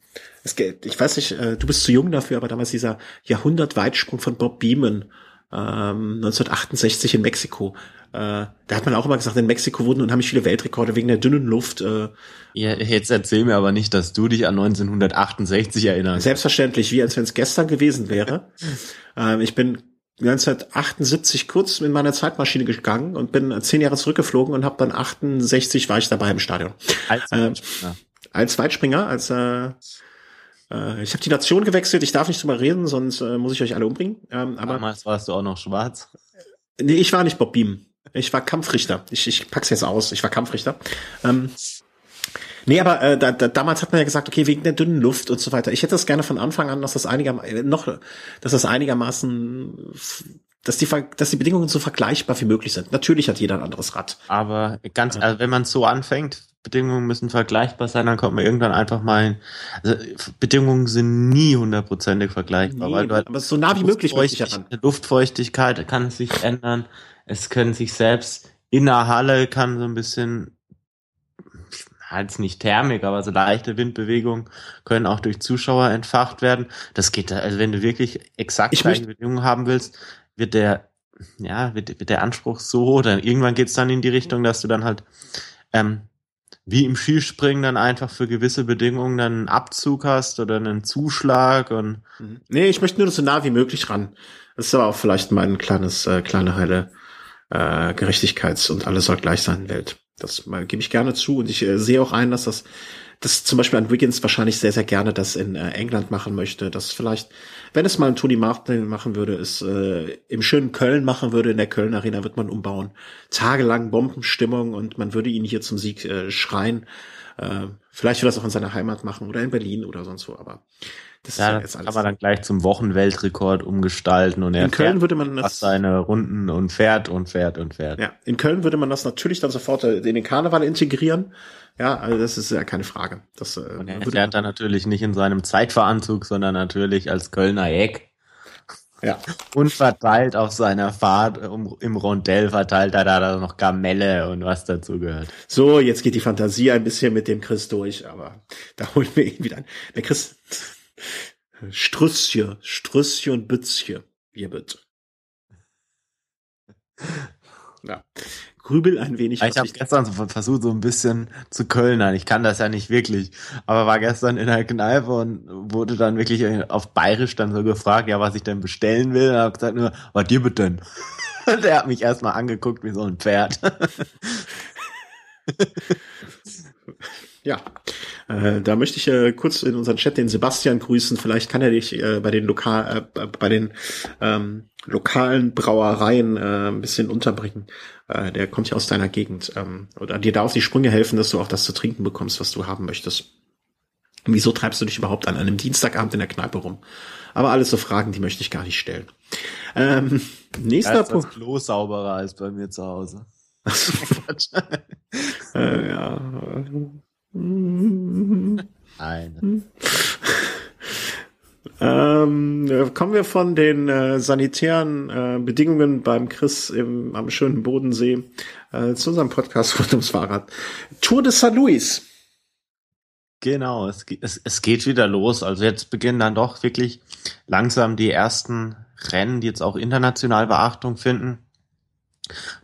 es geht, ich weiß nicht, äh, du bist zu jung dafür, aber damals dieser Jahrhundertweitsprung von Bob Beeman ähm, 1968 in Mexiko. Äh, da hat man auch immer gesagt, in Mexiko wurden unheimlich viele Weltrekorde wegen der dünnen Luft. Äh, ja, jetzt erzähl mir aber nicht, dass du dich an 1968 erinnerst. Selbstverständlich, wie als wenn es gestern gewesen wäre. ähm, ich bin 1978 kurz in meiner Zeitmaschine gegangen und bin zehn Jahre zurückgeflogen und habe dann 68 war ich dabei im Stadion. Als ähm, Weitspringer. als Weitspringer, als äh, äh, ich habe die Nation gewechselt. Ich darf nicht drüber reden, sonst äh, muss ich euch alle umbringen. Ähm, aber damals warst du auch noch schwarz. Nee, ich war nicht Bob Beam. Ich war Kampfrichter. Ich, ich pack's jetzt aus. Ich war Kampfrichter. Ähm, Nee, aber äh, da, da, damals hat man ja gesagt, okay, wegen der dünnen Luft und so weiter. Ich hätte das gerne von Anfang an, dass das einigermaßen äh, noch, dass das einigermaßen, dass die, dass die Bedingungen so vergleichbar wie möglich sind. Natürlich hat jeder ein anderes Rad. Aber ganz, also wenn man so anfängt, Bedingungen müssen vergleichbar sein, dann kommt man irgendwann einfach mal hin. Also Bedingungen sind nie hundertprozentig vergleichbar, nee, weil du halt aber so nah wie möglich Luftfeuchtigkeit kann sich ändern. Es können sich selbst in der Halle kann so ein bisschen halt nicht Thermik, aber so leichte Windbewegungen können auch durch Zuschauer entfacht werden. Das geht, also wenn du wirklich exakt ich gleiche Bedingungen haben willst, wird der, ja, wird, wird der Anspruch so, dann irgendwann geht's dann in die Richtung, dass du dann halt, ähm, wie im Skispringen dann einfach für gewisse Bedingungen dann einen Abzug hast oder einen Zuschlag und. Mhm. Nee, ich möchte nur so nah wie möglich ran. Das ist aber auch vielleicht mein kleines, äh, kleine heile äh, Gerechtigkeits- und alles soll gleich sein Welt. Das mal, gebe ich gerne zu und ich äh, sehe auch ein, dass das, das zum Beispiel an Wiggins wahrscheinlich sehr, sehr gerne das in äh, England machen möchte. Das vielleicht, wenn es mal ein Tony Martin machen würde, es äh, im schönen Köln machen würde, in der Köln Arena wird man umbauen. Tagelang Bombenstimmung und man würde ihn hier zum Sieg äh, schreien. Äh, vielleicht will er das auch in seiner Heimat machen oder in Berlin oder sonst wo, aber das ja, das kann man dann gleich zum Wochenweltrekord umgestalten und er in Köln würde man das seine Runden und fährt und fährt und fährt. Ja, in Köln würde man das natürlich dann sofort in den Karneval integrieren. Ja, also das ist ja keine Frage. Das, äh, und er fährt dann natürlich nicht in seinem Zeitveranzug, sondern natürlich als Kölner Eck. Ja. Und verteilt auf seiner Fahrt um, im Rondell verteilt er da noch Gamelle und was dazu gehört. So, jetzt geht die Fantasie ein bisschen mit dem Chris durch, aber da holen wir ihn wieder an. Der Chris, Strüsschen, Strüsschen und Bützchen. Ihr bitte. Ja. Grübel ein wenig. Ich habe gestern so versucht, so ein bisschen zu Kölnern. Ich kann das ja nicht wirklich. Aber war gestern in der Kneipe und wurde dann wirklich auf Bayerisch dann so gefragt, ja, was ich denn bestellen will. Und habe gesagt nur, was dir bitte denn? Und er hat mich erstmal angeguckt wie so ein Pferd. Ja, äh, da möchte ich äh, kurz in unseren Chat den Sebastian grüßen. Vielleicht kann er dich äh, bei den lokal, äh, bei den ähm, lokalen Brauereien äh, ein bisschen unterbringen. Äh, der kommt ja aus deiner Gegend ähm, oder dir da auf die Sprünge helfen, dass du auch das zu trinken bekommst, was du haben möchtest. Und wieso treibst du dich überhaupt an einem Dienstagabend in der Kneipe rum? Aber alles so Fragen, die möchte ich gar nicht stellen. Ähm, nächster Punkt. Das Klo sauberer als bei mir zu Hause. äh, ja. Eine. Ähm, kommen wir von den äh, sanitären äh, Bedingungen beim Chris im, am schönen Bodensee äh, zu unserem Podcast rund ums Fahrrad. Tour de St. Louis. Genau, es, es, es geht wieder los. Also jetzt beginnen dann doch wirklich langsam die ersten Rennen, die jetzt auch international Beachtung finden.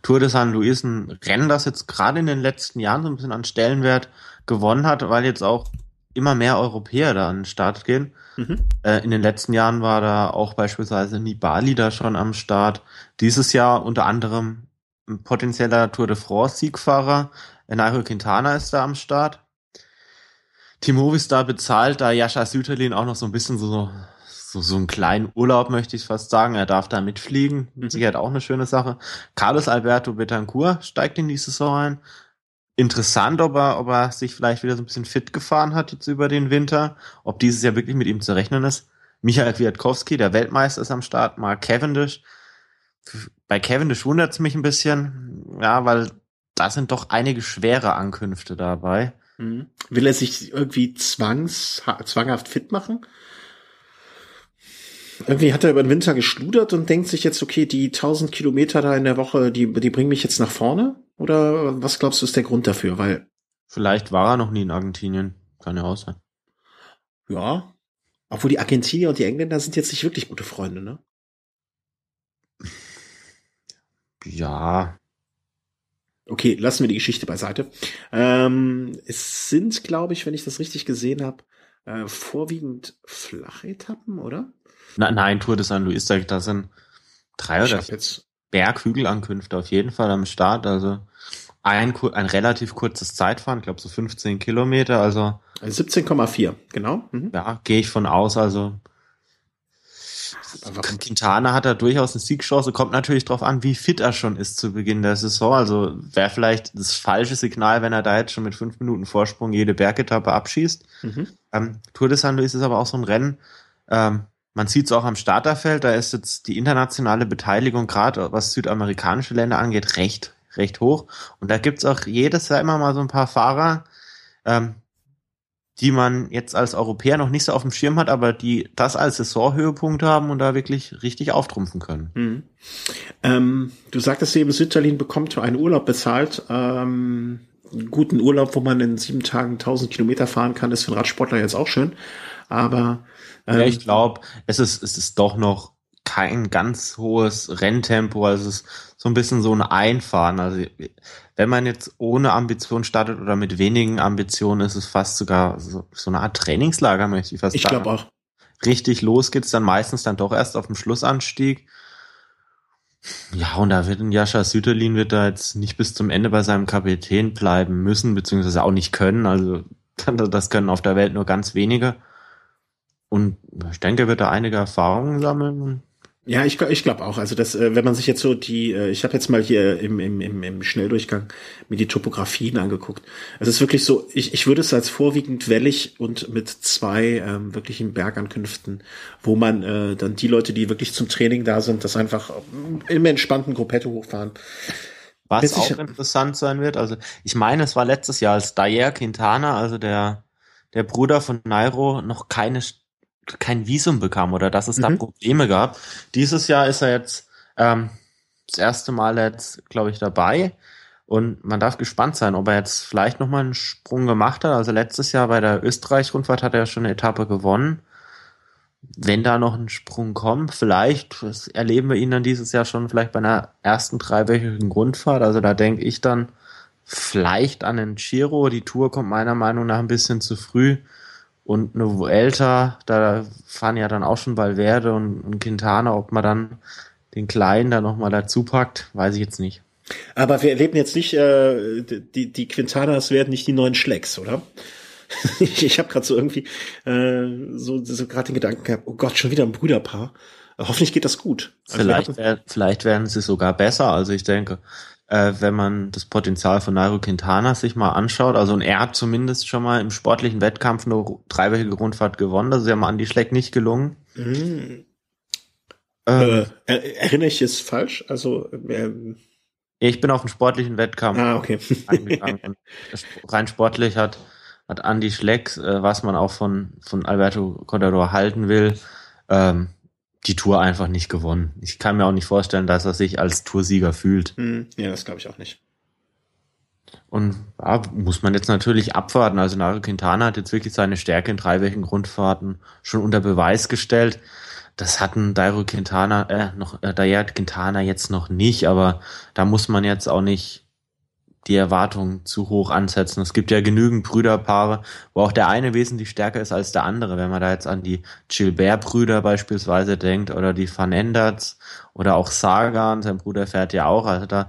Tour de San Luis ein Rennen, das jetzt gerade in den letzten Jahren so ein bisschen an Stellenwert gewonnen hat, weil jetzt auch immer mehr Europäer da an den Start gehen. Mhm. Äh, in den letzten Jahren war da auch beispielsweise Nibali da schon am Start. Dieses Jahr unter anderem ein potenzieller Tour de France Siegfahrer. Nairo Quintana ist da am Start. Ist da bezahlt, da Jascha Süterlin auch noch so ein bisschen so, so, so einen kleinen Urlaub, möchte ich fast sagen. Er darf da mitfliegen. Mhm. Sicherheit auch eine schöne Sache. Carlos Alberto Betancourt steigt in die Saison ein. Interessant, ob er, ob er sich vielleicht wieder so ein bisschen fit gefahren hat jetzt über den Winter. Ob dieses Jahr wirklich mit ihm zu rechnen ist. Michael Kwiatkowski, der Weltmeister, ist am Start. Mark Cavendish. Bei Cavendish wundert es mich ein bisschen. ja, weil da sind doch einige schwere Ankünfte dabei. Mhm. Will er sich irgendwie zwangs, zwanghaft fit machen? Irgendwie hat er über den Winter geschludert und denkt sich jetzt, okay, die 1000 Kilometer da in der Woche, die, die bringen mich jetzt nach vorne? Oder was glaubst du ist der Grund dafür? Weil Vielleicht war er noch nie in Argentinien. Kann ja auch sein. Ja. Obwohl die Argentinier und die Engländer sind jetzt nicht wirklich gute Freunde, ne? Ja. Okay, lassen wir die Geschichte beiseite. Ähm, es sind, glaube ich, wenn ich das richtig gesehen habe, äh, vorwiegend flache Etappen, oder? Na, nein, Tour de San Luis, da sind drei Ich oder hab jetzt Berghügelankünfte auf jeden Fall am Start. Also ein, ein relativ kurzes Zeitfahren, ich glaube so 15 Kilometer. Also 17,4, genau. Mhm. ja, gehe ich von aus. Also Quintana hat da durchaus eine Siegchance. Kommt natürlich drauf an, wie fit er schon ist zu Beginn der Saison. Also wäre vielleicht das falsche Signal, wenn er da jetzt schon mit fünf Minuten Vorsprung jede Bergetappe abschießt. Mhm. Ähm, Tour de San Luis ist aber auch so ein Rennen. Ähm, man sieht es auch am Starterfeld. Da ist jetzt die internationale Beteiligung gerade, was südamerikanische Länder angeht, recht, recht hoch. Und da gibt's auch jedes Jahr immer mal so ein paar Fahrer, ähm, die man jetzt als Europäer noch nicht so auf dem Schirm hat, aber die das als Saisonhöhepunkt haben und da wirklich richtig auftrumpfen können. Mhm. Ähm, du sagtest eben, Südterlin bekommt einen Urlaub bezahlt. Ähm, einen guten Urlaub, wo man in sieben Tagen 1000 Kilometer fahren kann, ist für einen Radsportler jetzt auch schön. Aber ähm, Ja, ich glaube, es ist, es ist doch noch kein ganz hohes Renntempo, also es ist so ein bisschen so ein Einfahren. Also wenn man jetzt ohne Ambition startet oder mit wenigen Ambitionen, ist es fast sogar so, so eine Art Trainingslager, möchte ich fast ich sagen. glaube auch. Richtig los geht's dann meistens dann doch erst auf dem Schlussanstieg. Ja, und da wird ein Jascha Süterlin wird da jetzt nicht bis zum Ende bei seinem Kapitän bleiben müssen, beziehungsweise auch nicht können. Also das können auf der Welt nur ganz wenige. Und ich denke, er wird da einige Erfahrungen sammeln. Ja, ich, ich glaube auch. Also das, äh, wenn man sich jetzt so die, äh, ich habe jetzt mal hier im, im, im, im Schnelldurchgang mir die Topografien angeguckt. Es ist wirklich so, ich, ich würde es als vorwiegend wellig und mit zwei ähm, wirklichen Bergankünften, wo man äh, dann die Leute, die wirklich zum Training da sind, das einfach ähm, im entspannten Gruppetto hochfahren. Was Mit auch interessant sein wird, also ich meine, es war letztes Jahr, als Dayer Quintana, also der, der Bruder von Nairo, noch keine, kein Visum bekam oder dass es da Mhm. Probleme gab. Dieses Jahr ist er jetzt ähm, das erste Mal jetzt, glaube ich, dabei. Und man darf gespannt sein, ob er jetzt vielleicht nochmal einen Sprung gemacht hat. Also letztes Jahr bei der Österreich-Rundfahrt hat er schon eine Etappe gewonnen. Wenn da noch ein Sprung kommt, vielleicht erleben wir ihn dann dieses Jahr schon vielleicht bei einer ersten dreiwöchigen Grundfahrt. Also da denke ich dann vielleicht an den Giro. Die Tour kommt meiner Meinung nach ein bisschen zu früh. Und eine Vuelta, da fahren ja dann auch schon Valverde und, und Quintana, ob man dann den Kleinen da nochmal dazu packt, weiß ich jetzt nicht. Aber wir erleben jetzt nicht, äh, die, die Quintanas werden nicht die neuen Schlecks, oder? ich ich habe gerade so irgendwie äh, so, so gerade den Gedanken gehabt, oh Gott, schon wieder ein Brüderpaar. Hoffentlich geht das gut. Also wir Vielleicht, hatten- wär, vielleicht werden sie sogar besser. Also ich denke, äh, wenn man das Potenzial von Nairo Quintana sich mal anschaut, also und er hat zumindest schon mal im sportlichen Wettkampf eine dreiwöchige Rundfahrt gewonnen. Das ist ja mal Andy Schleck nicht gelungen. Mhm. Ähm, Äh, er- erinnere ich es falsch? Also ähm, ich bin auf den sportlichen Wettkampf ah okay. eingegangen. rein sportlich hat, hat Andy Schleck, äh, was man auch von, von Alberto Contador halten will, ähm, die Tour einfach nicht gewonnen. Ich kann mir auch nicht vorstellen, dass er sich als Toursieger fühlt. Hm, ja, das glaube ich auch nicht. Und ja, muss man jetzt natürlich abwarten. Also Nairo Quintana hat jetzt wirklich seine Stärke in dreiwöchigen Grundfahrten schon unter Beweis gestellt. Das hatten Dairo Quintana, äh, noch, äh, Dayer Quintana jetzt noch nicht, aber da muss man jetzt auch nicht die Erwartungen zu hoch ansetzen. Es gibt ja genügend Brüderpaare, wo auch der eine wesentlich stärker ist als der andere. Wenn man da jetzt an die Gilbert-Brüder beispielsweise denkt oder die Van Enderts oder auch Sagan, sein Bruder fährt ja auch. Also da,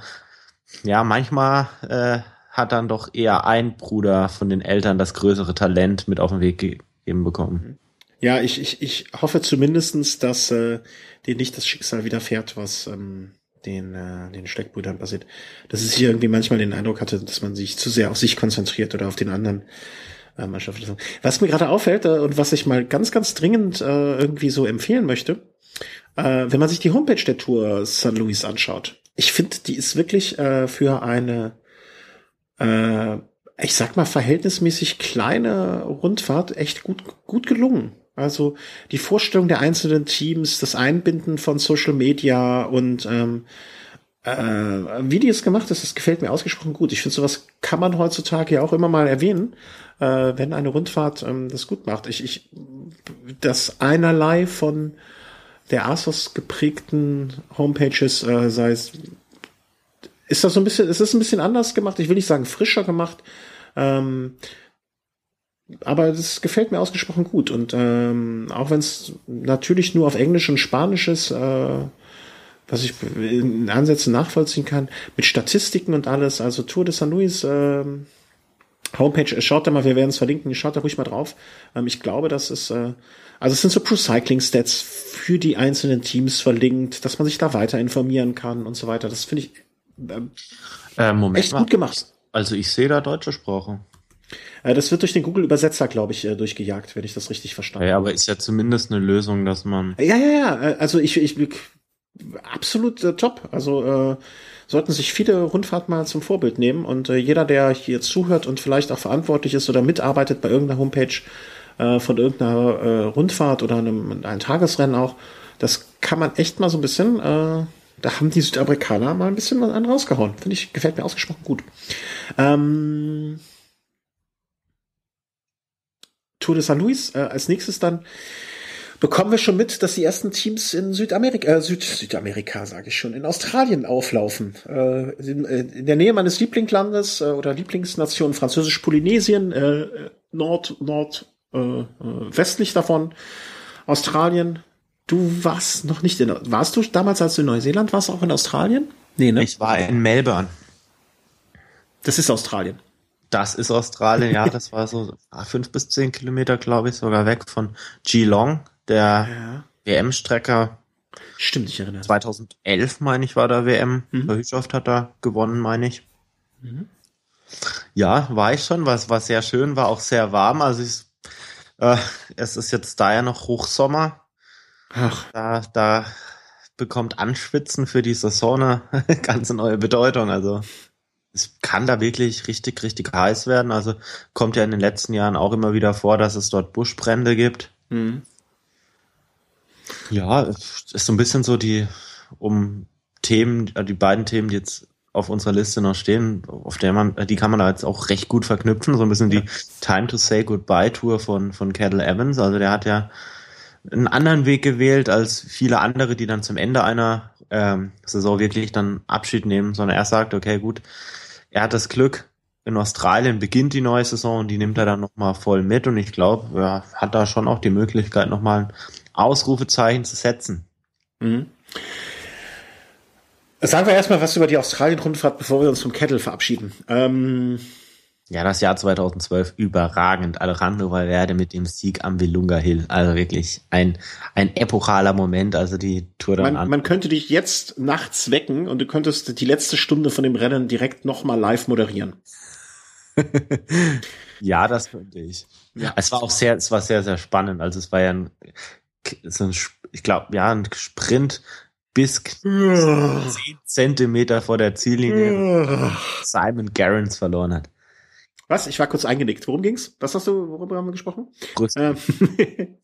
ja, manchmal äh, hat dann doch eher ein Bruder von den Eltern das größere Talent mit auf den Weg gegeben bekommen. Ja, ich, ich, ich hoffe zumindestens, dass äh, denen nicht das Schicksal widerfährt, was ähm, den, äh, den Schleckbrüdern passiert. Dass es hier irgendwie manchmal den Eindruck hatte, dass man sich zu sehr auf sich konzentriert oder auf den anderen äh, Mannschaften. Was mir gerade auffällt äh, und was ich mal ganz, ganz dringend äh, irgendwie so empfehlen möchte, äh, wenn man sich die Homepage der Tour San Luis anschaut, ich finde, die ist wirklich äh, für eine, äh, ich sag mal, verhältnismäßig kleine Rundfahrt echt gut, gut gelungen. Also die Vorstellung der einzelnen Teams, das Einbinden von Social Media und ähm, äh, wie die es gemacht ist, das gefällt mir ausgesprochen gut. Ich finde, sowas kann man heutzutage ja auch immer mal erwähnen, äh, wenn eine Rundfahrt ähm, das gut macht. Ich, ich, das einerlei von der Asos geprägten Homepages, äh, sei es, ist das so ein bisschen, ist es ein bisschen anders gemacht. Ich will nicht sagen frischer gemacht, ähm, aber das gefällt mir ausgesprochen gut. Und ähm, auch wenn es natürlich nur auf Englisch und Spanisch ist, äh, was ich in Ansätzen nachvollziehen kann, mit Statistiken und alles, also Tour de San Luis, äh, Homepage, schaut da mal, wir werden es verlinken, schaut da ruhig mal drauf. Ähm, ich glaube, das ist, äh, also es sind so Pro Cycling Stats für die einzelnen Teams verlinkt, dass man sich da weiter informieren kann und so weiter. Das finde ich ähm, äh, Moment echt mal. gut gemacht. Also ich sehe da deutsche Sprache. Äh, das wird durch den Google-Übersetzer, glaube ich, äh, durchgejagt, wenn ich das richtig verstanden habe. Ja, aber ist ja zumindest eine Lösung, dass man. Ja, ja, ja. Äh, also ich, ich absolut äh, top. Also äh, sollten sich viele Rundfahrt mal zum Vorbild nehmen und äh, jeder, der hier zuhört und vielleicht auch verantwortlich ist oder mitarbeitet bei irgendeiner Homepage äh, von irgendeiner äh, Rundfahrt oder einem, einem Tagesrennen auch, das kann man echt mal so ein bisschen, äh, da haben die Südamerikaner mal ein bisschen was an rausgehauen. Finde ich, gefällt mir ausgesprochen gut. Ähm, Tour de San Luis, äh, als nächstes dann bekommen wir schon mit, dass die ersten Teams in Südamerika, äh, Süd, Südamerika sage ich schon, in Australien auflaufen. Äh, in, äh, in, der Nähe meines Lieblingslandes äh, oder Lieblingsnation Französisch-Polynesien, äh, Nord, Nord, äh, äh, westlich davon, Australien. Du warst noch nicht in, warst du damals, als du in Neuseeland warst, auch in Australien? Nee, ne? Ich war in Melbourne. Das ist Australien. Das ist Australien, ja, das war so fünf bis zehn Kilometer, glaube ich, sogar weg von Geelong, der ja. WM-Strecker. Stimmt, ich erinnere. 2011, meine ich, war da WM. Mhm. Hat da gewonnen, meine ich. Mhm. Ja, war ich schon, was war sehr schön, war auch sehr warm. Also ich, äh, es ist jetzt da ja noch Hochsommer. Ach. Da, da bekommt Anschwitzen für die Saison eine ganz neue Bedeutung. Also es kann da wirklich richtig, richtig heiß werden. Also kommt ja in den letzten Jahren auch immer wieder vor, dass es dort Buschbrände gibt. Mhm. Ja, ist so ein bisschen so die, um Themen, äh, die beiden Themen, die jetzt auf unserer Liste noch stehen, auf der man, die kann man da jetzt auch recht gut verknüpfen. So ein bisschen die Time to Say Goodbye Tour von, von Kettle Evans. Also der hat ja einen anderen Weg gewählt als viele andere, die dann zum Ende einer ähm, Saison wirklich dann Abschied nehmen, sondern er sagt, okay, gut, er hat das Glück, in Australien beginnt die neue Saison und die nimmt er dann nochmal voll mit und ich glaube, er hat da schon auch die Möglichkeit, nochmal ein Ausrufezeichen zu setzen. Mhm. Sagen wir erstmal was über die Australien-Rundfahrt, bevor wir uns vom Kettle verabschieden. Ähm ja, das Jahr 2012 überragend. Alejandro Valverde mit dem Sieg am Vilunga Hill. Also wirklich ein, ein epochaler Moment. Also die Tour dann man, man könnte dich jetzt nachts wecken und du könntest die letzte Stunde von dem Rennen direkt nochmal live moderieren. ja, das könnte ich. Ja. Es war auch sehr, es war sehr, sehr spannend. Also es war ja ein, so ein ich glaube, ja, ein Sprint bis zehn Zentimeter vor der Ziellinie Simon Garrons verloren hat. Was? Ich war kurz eingenickt. Worum ging's? Was hast du, worüber haben wir gesprochen? Ähm,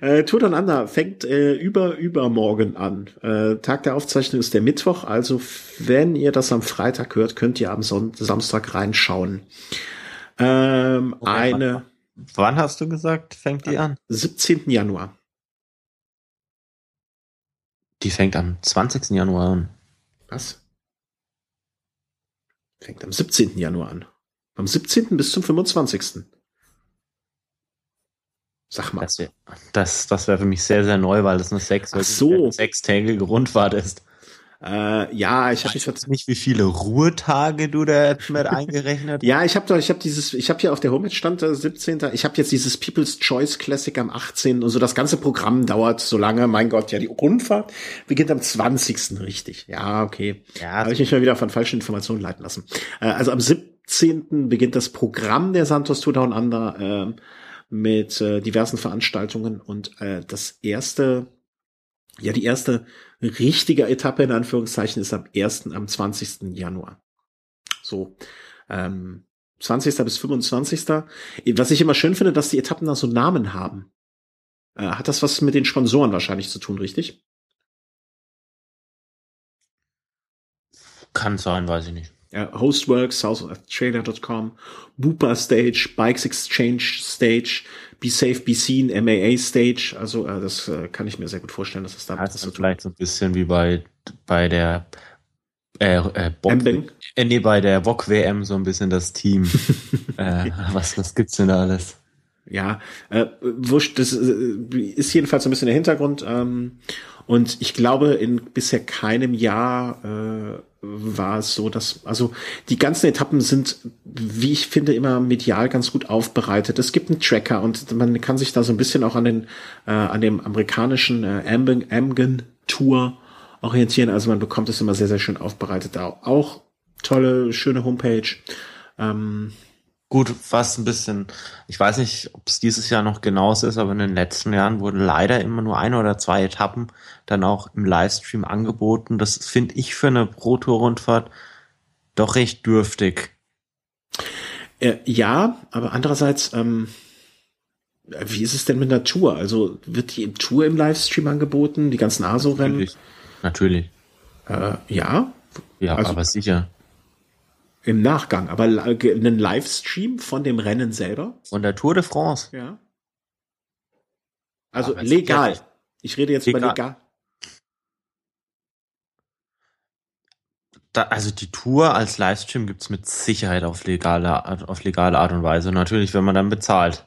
äh, Tour Down Under fängt äh, über übermorgen an. Äh, Tag der Aufzeichnung ist der Mittwoch, also wenn ihr das am Freitag hört, könnt ihr am Son Samstag reinschauen. Ähm, okay, eine. Wann hast du gesagt, fängt die an? 17. Januar. Die fängt am 20. Januar an. Was? Fängt am 17. Januar an. Am 17. bis zum 25. Sag mal. Das wäre das, das wär für mich sehr, sehr neu, weil das eine sechs, so. sechstägige Rundfahrt ist. Äh, ja, ich habe jetzt nicht, wie viele Ruhetage du da mit eingerechnet Ja, ich habe da, ich habe dieses, ich habe hier auf der Homepage stand der 17. Ich habe jetzt dieses People's Choice Classic am 18. und so das ganze Programm dauert so lange. Mein Gott, ja, die Rundfahrt beginnt am 20. richtig. Ja, okay. Ja, habe ich mich mal wieder von falschen Informationen leiten lassen. Äh, also am 17. beginnt das Programm der Santos Tour Down Under äh, mit äh, diversen Veranstaltungen und äh, das erste, ja, die erste richtige Etappe in Anführungszeichen ist am 1., am 20. Januar. So, ähm, 20. bis 25. Was ich immer schön finde, dass die Etappen da so Namen haben. Äh, hat das was mit den Sponsoren wahrscheinlich zu tun, richtig? Kann sein, weiß ich nicht. Ja, Hostworks, SouthAustralia.com, Booper Stage, Bikes Exchange Stage, Be Safe, Be Seen, MAA Stage. Also äh, das äh, kann ich mir sehr gut vorstellen, dass das damit ja, das ist vielleicht so ein bisschen wie bei bei der äh, äh, Bock, äh, nee, bei der VOG WM so ein bisschen das Team. äh, was, was gibt's denn da alles? Ja, äh, wurscht, das äh, ist jedenfalls so ein bisschen der Hintergrund. Ähm, und ich glaube, in bisher keinem Jahr äh, war es so, dass, also die ganzen Etappen sind, wie ich finde, immer medial ganz gut aufbereitet. Es gibt einen Tracker und man kann sich da so ein bisschen auch an den, äh, an dem amerikanischen äh, Amgen, Tour orientieren. Also man bekommt es immer sehr, sehr schön aufbereitet. Auch tolle, schöne Homepage. Ähm, Gut, fast ein bisschen, ich weiß nicht, ob es dieses Jahr noch genauso ist, aber in den letzten Jahren wurden leider immer nur eine oder zwei Etappen dann auch im Livestream angeboten. Das finde ich für eine Pro-Tour-Rundfahrt doch recht dürftig. Äh, ja, aber andererseits, ähm, wie ist es denn mit der Tour? Also wird die Tour im Livestream angeboten, die ganzen ASO-Rennen? Natürlich. Natürlich. Äh, ja. Ja, also, aber sicher. Im Nachgang, aber einen Livestream von dem Rennen selber? Von der Tour de France. Ja. Also legal. Ich rede jetzt legal. über legal. Da, also die Tour als Livestream gibt's mit Sicherheit auf legale, auf legale Art und Weise. Natürlich, wenn man dann bezahlt.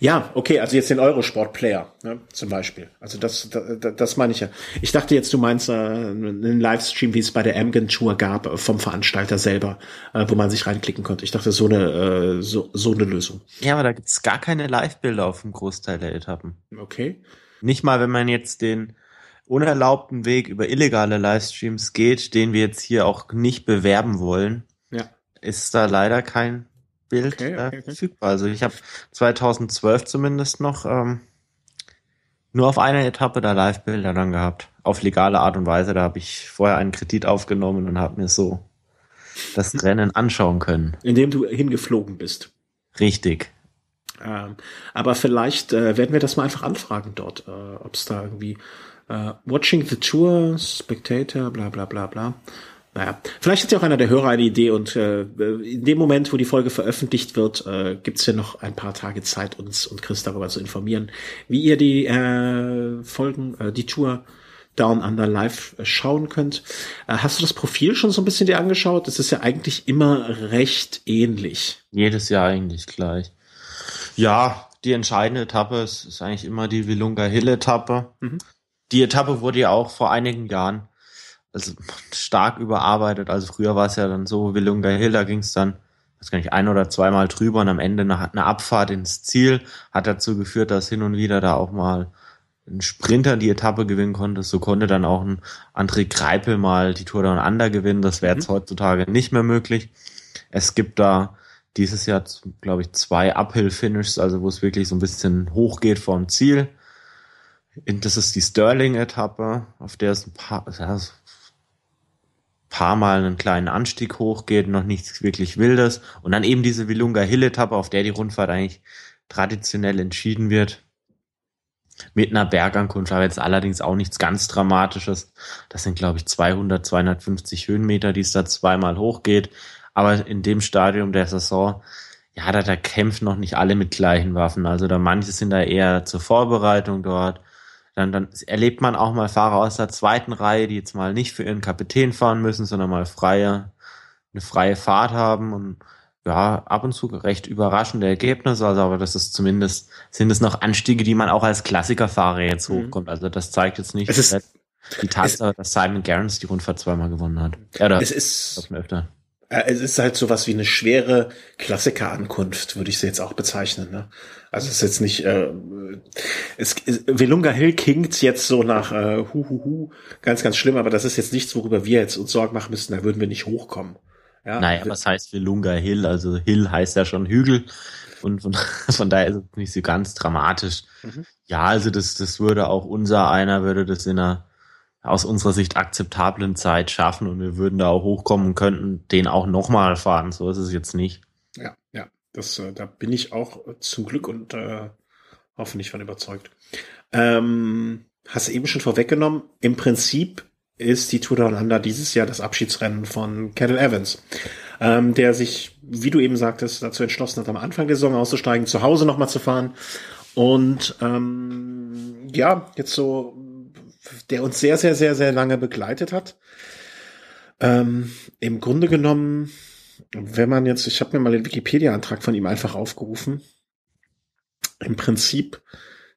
Ja, okay, also jetzt den Eurosport-Player ne, zum Beispiel. Also das, das, das meine ich ja. Ich dachte jetzt, du meinst äh, einen Livestream, wie es bei der Amgen Tour gab, äh, vom Veranstalter selber, äh, wo man sich reinklicken konnte. Ich dachte, so eine, äh, so, so eine Lösung. Ja, aber da gibt's gar keine Live-Bilder auf dem Großteil der Etappen. Okay. Nicht mal, wenn man jetzt den unerlaubten Weg über illegale Livestreams geht, den wir jetzt hier auch nicht bewerben wollen, ja. ist da leider kein Bild okay, okay, okay. verfügbar. Also ich habe 2012 zumindest noch ähm, nur auf einer Etappe da Live-Bilder dann gehabt. Auf legale Art und Weise. Da habe ich vorher einen Kredit aufgenommen und habe mir so das hm. Rennen anschauen können. Indem du hingeflogen bist. Richtig. Ähm, aber vielleicht äh, werden wir das mal einfach anfragen dort, äh, ob es da irgendwie äh, Watching the Tour, Spectator, bla bla bla bla. Naja, vielleicht hat ja auch einer der Hörer eine Idee und äh, in dem Moment, wo die Folge veröffentlicht wird, äh, gibt es ja noch ein paar Tage Zeit, uns und Chris darüber zu informieren, wie ihr die äh, Folgen, äh, die Tour Down Under Live schauen könnt. Äh, hast du das Profil schon so ein bisschen dir angeschaut? Das ist ja eigentlich immer recht ähnlich. Jedes Jahr eigentlich gleich. Ja, die entscheidende Etappe ist, ist eigentlich immer die Wilunga Hill Etappe. Mhm. Die Etappe wurde ja auch vor einigen Jahren also stark überarbeitet. Also früher war es ja dann so, Willunga Hill, da ging es dann, weiß gar nicht, ein oder zweimal drüber und am Ende eine, eine Abfahrt ins Ziel hat dazu geführt, dass hin und wieder da auch mal ein Sprinter die Etappe gewinnen konnte. So konnte dann auch ein André Greipel mal die Tour Down Under gewinnen. Das wäre jetzt mhm. heutzutage nicht mehr möglich. Es gibt da dieses Jahr, glaube ich, zwei Uphill-Finishes, also wo es wirklich so ein bisschen hochgeht vom Ziel. Das ist die Sterling-Etappe, auf der es ein paar, ja, paar Mal einen kleinen Anstieg hochgeht, noch nichts wirklich Wildes. Und dann eben diese Wilunga Hill Etappe, auf der die Rundfahrt eigentlich traditionell entschieden wird. Mit einer Bergankunft, aber jetzt allerdings auch nichts ganz Dramatisches. Das sind, glaube ich, 200, 250 Höhenmeter, die es da zweimal hochgeht. Aber in dem Stadium der Saison, ja, da, da kämpfen noch nicht alle mit gleichen Waffen. Also da manche sind da eher zur Vorbereitung dort dann, dann erlebt man auch mal Fahrer aus der zweiten Reihe, die jetzt mal nicht für ihren Kapitän fahren müssen, sondern mal freie, eine freie Fahrt haben und ja, ab und zu recht überraschende Ergebnisse, also aber das ist zumindest, sind es noch Anstiege, die man auch als Klassikerfahrer jetzt mhm. hochkommt. Also das zeigt jetzt nicht die Tatsache, dass Simon Gerrans die Rundfahrt zweimal gewonnen hat. Ja, oder es ist öfter. Äh, es ist halt sowas wie eine schwere Klassikerankunft, würde ich sie jetzt auch bezeichnen. Ne? Also es ist jetzt nicht, äh, es, es, Velunga Hill klingt jetzt so nach äh, hu, hu, hu, ganz, ganz schlimm, aber das ist jetzt nichts, worüber wir jetzt uns Sorgen machen müssen, da würden wir nicht hochkommen. Ja? Naja, was heißt Velunga Hill? Also Hill heißt ja schon Hügel und von, von daher ist es nicht so ganz dramatisch. Mhm. Ja, also das, das würde auch unser einer, würde das in einer aus unserer Sicht akzeptablen Zeit schaffen und wir würden da auch hochkommen und könnten den auch nochmal fahren. So ist es jetzt nicht. Ja, ja, das, äh, da bin ich auch äh, zum Glück und äh, hoffentlich von überzeugt. Ähm, hast eben schon vorweggenommen, im Prinzip ist die Tour Down Under dieses Jahr das Abschiedsrennen von Cadel Evans, ähm, der sich, wie du eben sagtest, dazu entschlossen hat, am Anfang der Saison auszusteigen, zu Hause nochmal zu fahren und ähm, ja, jetzt so, der uns sehr, sehr, sehr, sehr lange begleitet hat. Ähm, Im Grunde genommen, wenn man jetzt, ich habe mir mal den Wikipedia-Antrag von ihm einfach aufgerufen, im Prinzip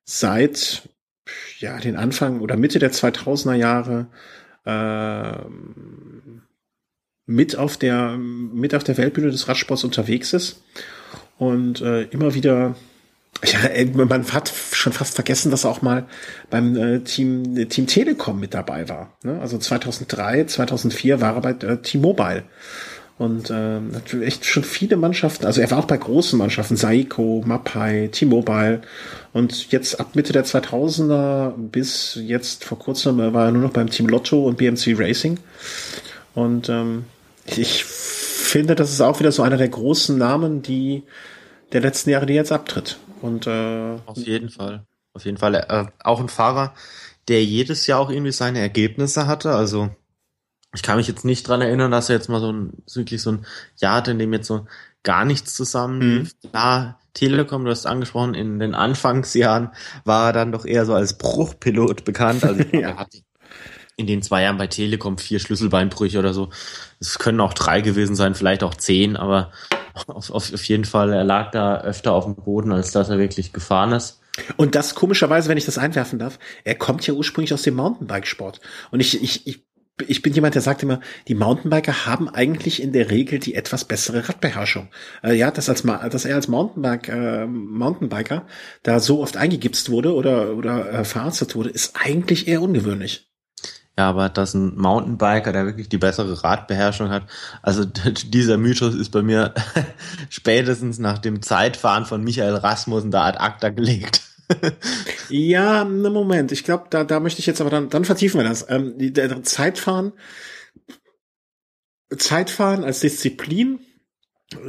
seit ja den Anfang oder Mitte der 2000er Jahre äh, mit auf der mit auf der Weltbühne des Radsports unterwegs ist und äh, immer wieder ja, man hat schon fast vergessen, dass er auch mal beim äh, Team Team Telekom mit dabei war. Ne? Also 2003, 2004 war er bei äh, T-Mobile und äh, natürlich echt schon viele Mannschaften, also er war auch bei großen Mannschaften, Saiko, Mapai, T-Mobile und jetzt ab Mitte der 2000er bis jetzt vor kurzem war er nur noch beim Team Lotto und BMC Racing. Und ähm, ich finde, das ist auch wieder so einer der großen Namen, die der letzten Jahre, die jetzt abtritt. Und äh, auf jeden Fall, auf jeden Fall äh, auch ein Fahrer, der jedes Jahr auch irgendwie seine Ergebnisse hatte. Also ich kann mich jetzt nicht dran erinnern, dass er jetzt mal so ein, wirklich so ein Jahr hatte, in dem jetzt so gar nichts zusammen mhm. Klar, Telekom, du hast angesprochen, in den Anfangsjahren war er dann doch eher so als Bruchpilot bekannt. Also er hat in den zwei Jahren bei Telekom vier Schlüsselbeinbrüche oder so. Es können auch drei gewesen sein, vielleicht auch zehn, aber auf, auf, auf jeden Fall, er lag da öfter auf dem Boden, als dass er wirklich gefahren ist. Und das komischerweise, wenn ich das einwerfen darf, er kommt ja ursprünglich aus dem Mountainbikesport. Und ich, ich, ich ich bin jemand, der sagt immer, die Mountainbiker haben eigentlich in der Regel die etwas bessere Radbeherrschung. Äh, ja, dass, als, dass er als Mountainbike, äh, Mountainbiker da so oft eingegipst wurde oder, oder äh, verarztet wurde, ist eigentlich eher ungewöhnlich. Ja, aber dass ein Mountainbiker, der wirklich die bessere Radbeherrschung hat, also dieser Mythos ist bei mir spätestens nach dem Zeitfahren von Michael Rasmussen da ad acta gelegt ja, ne Moment. Ich glaube, da, da möchte ich jetzt aber dann, dann vertiefen wir das. Ähm, der Zeitfahren, Zeitfahren als Disziplin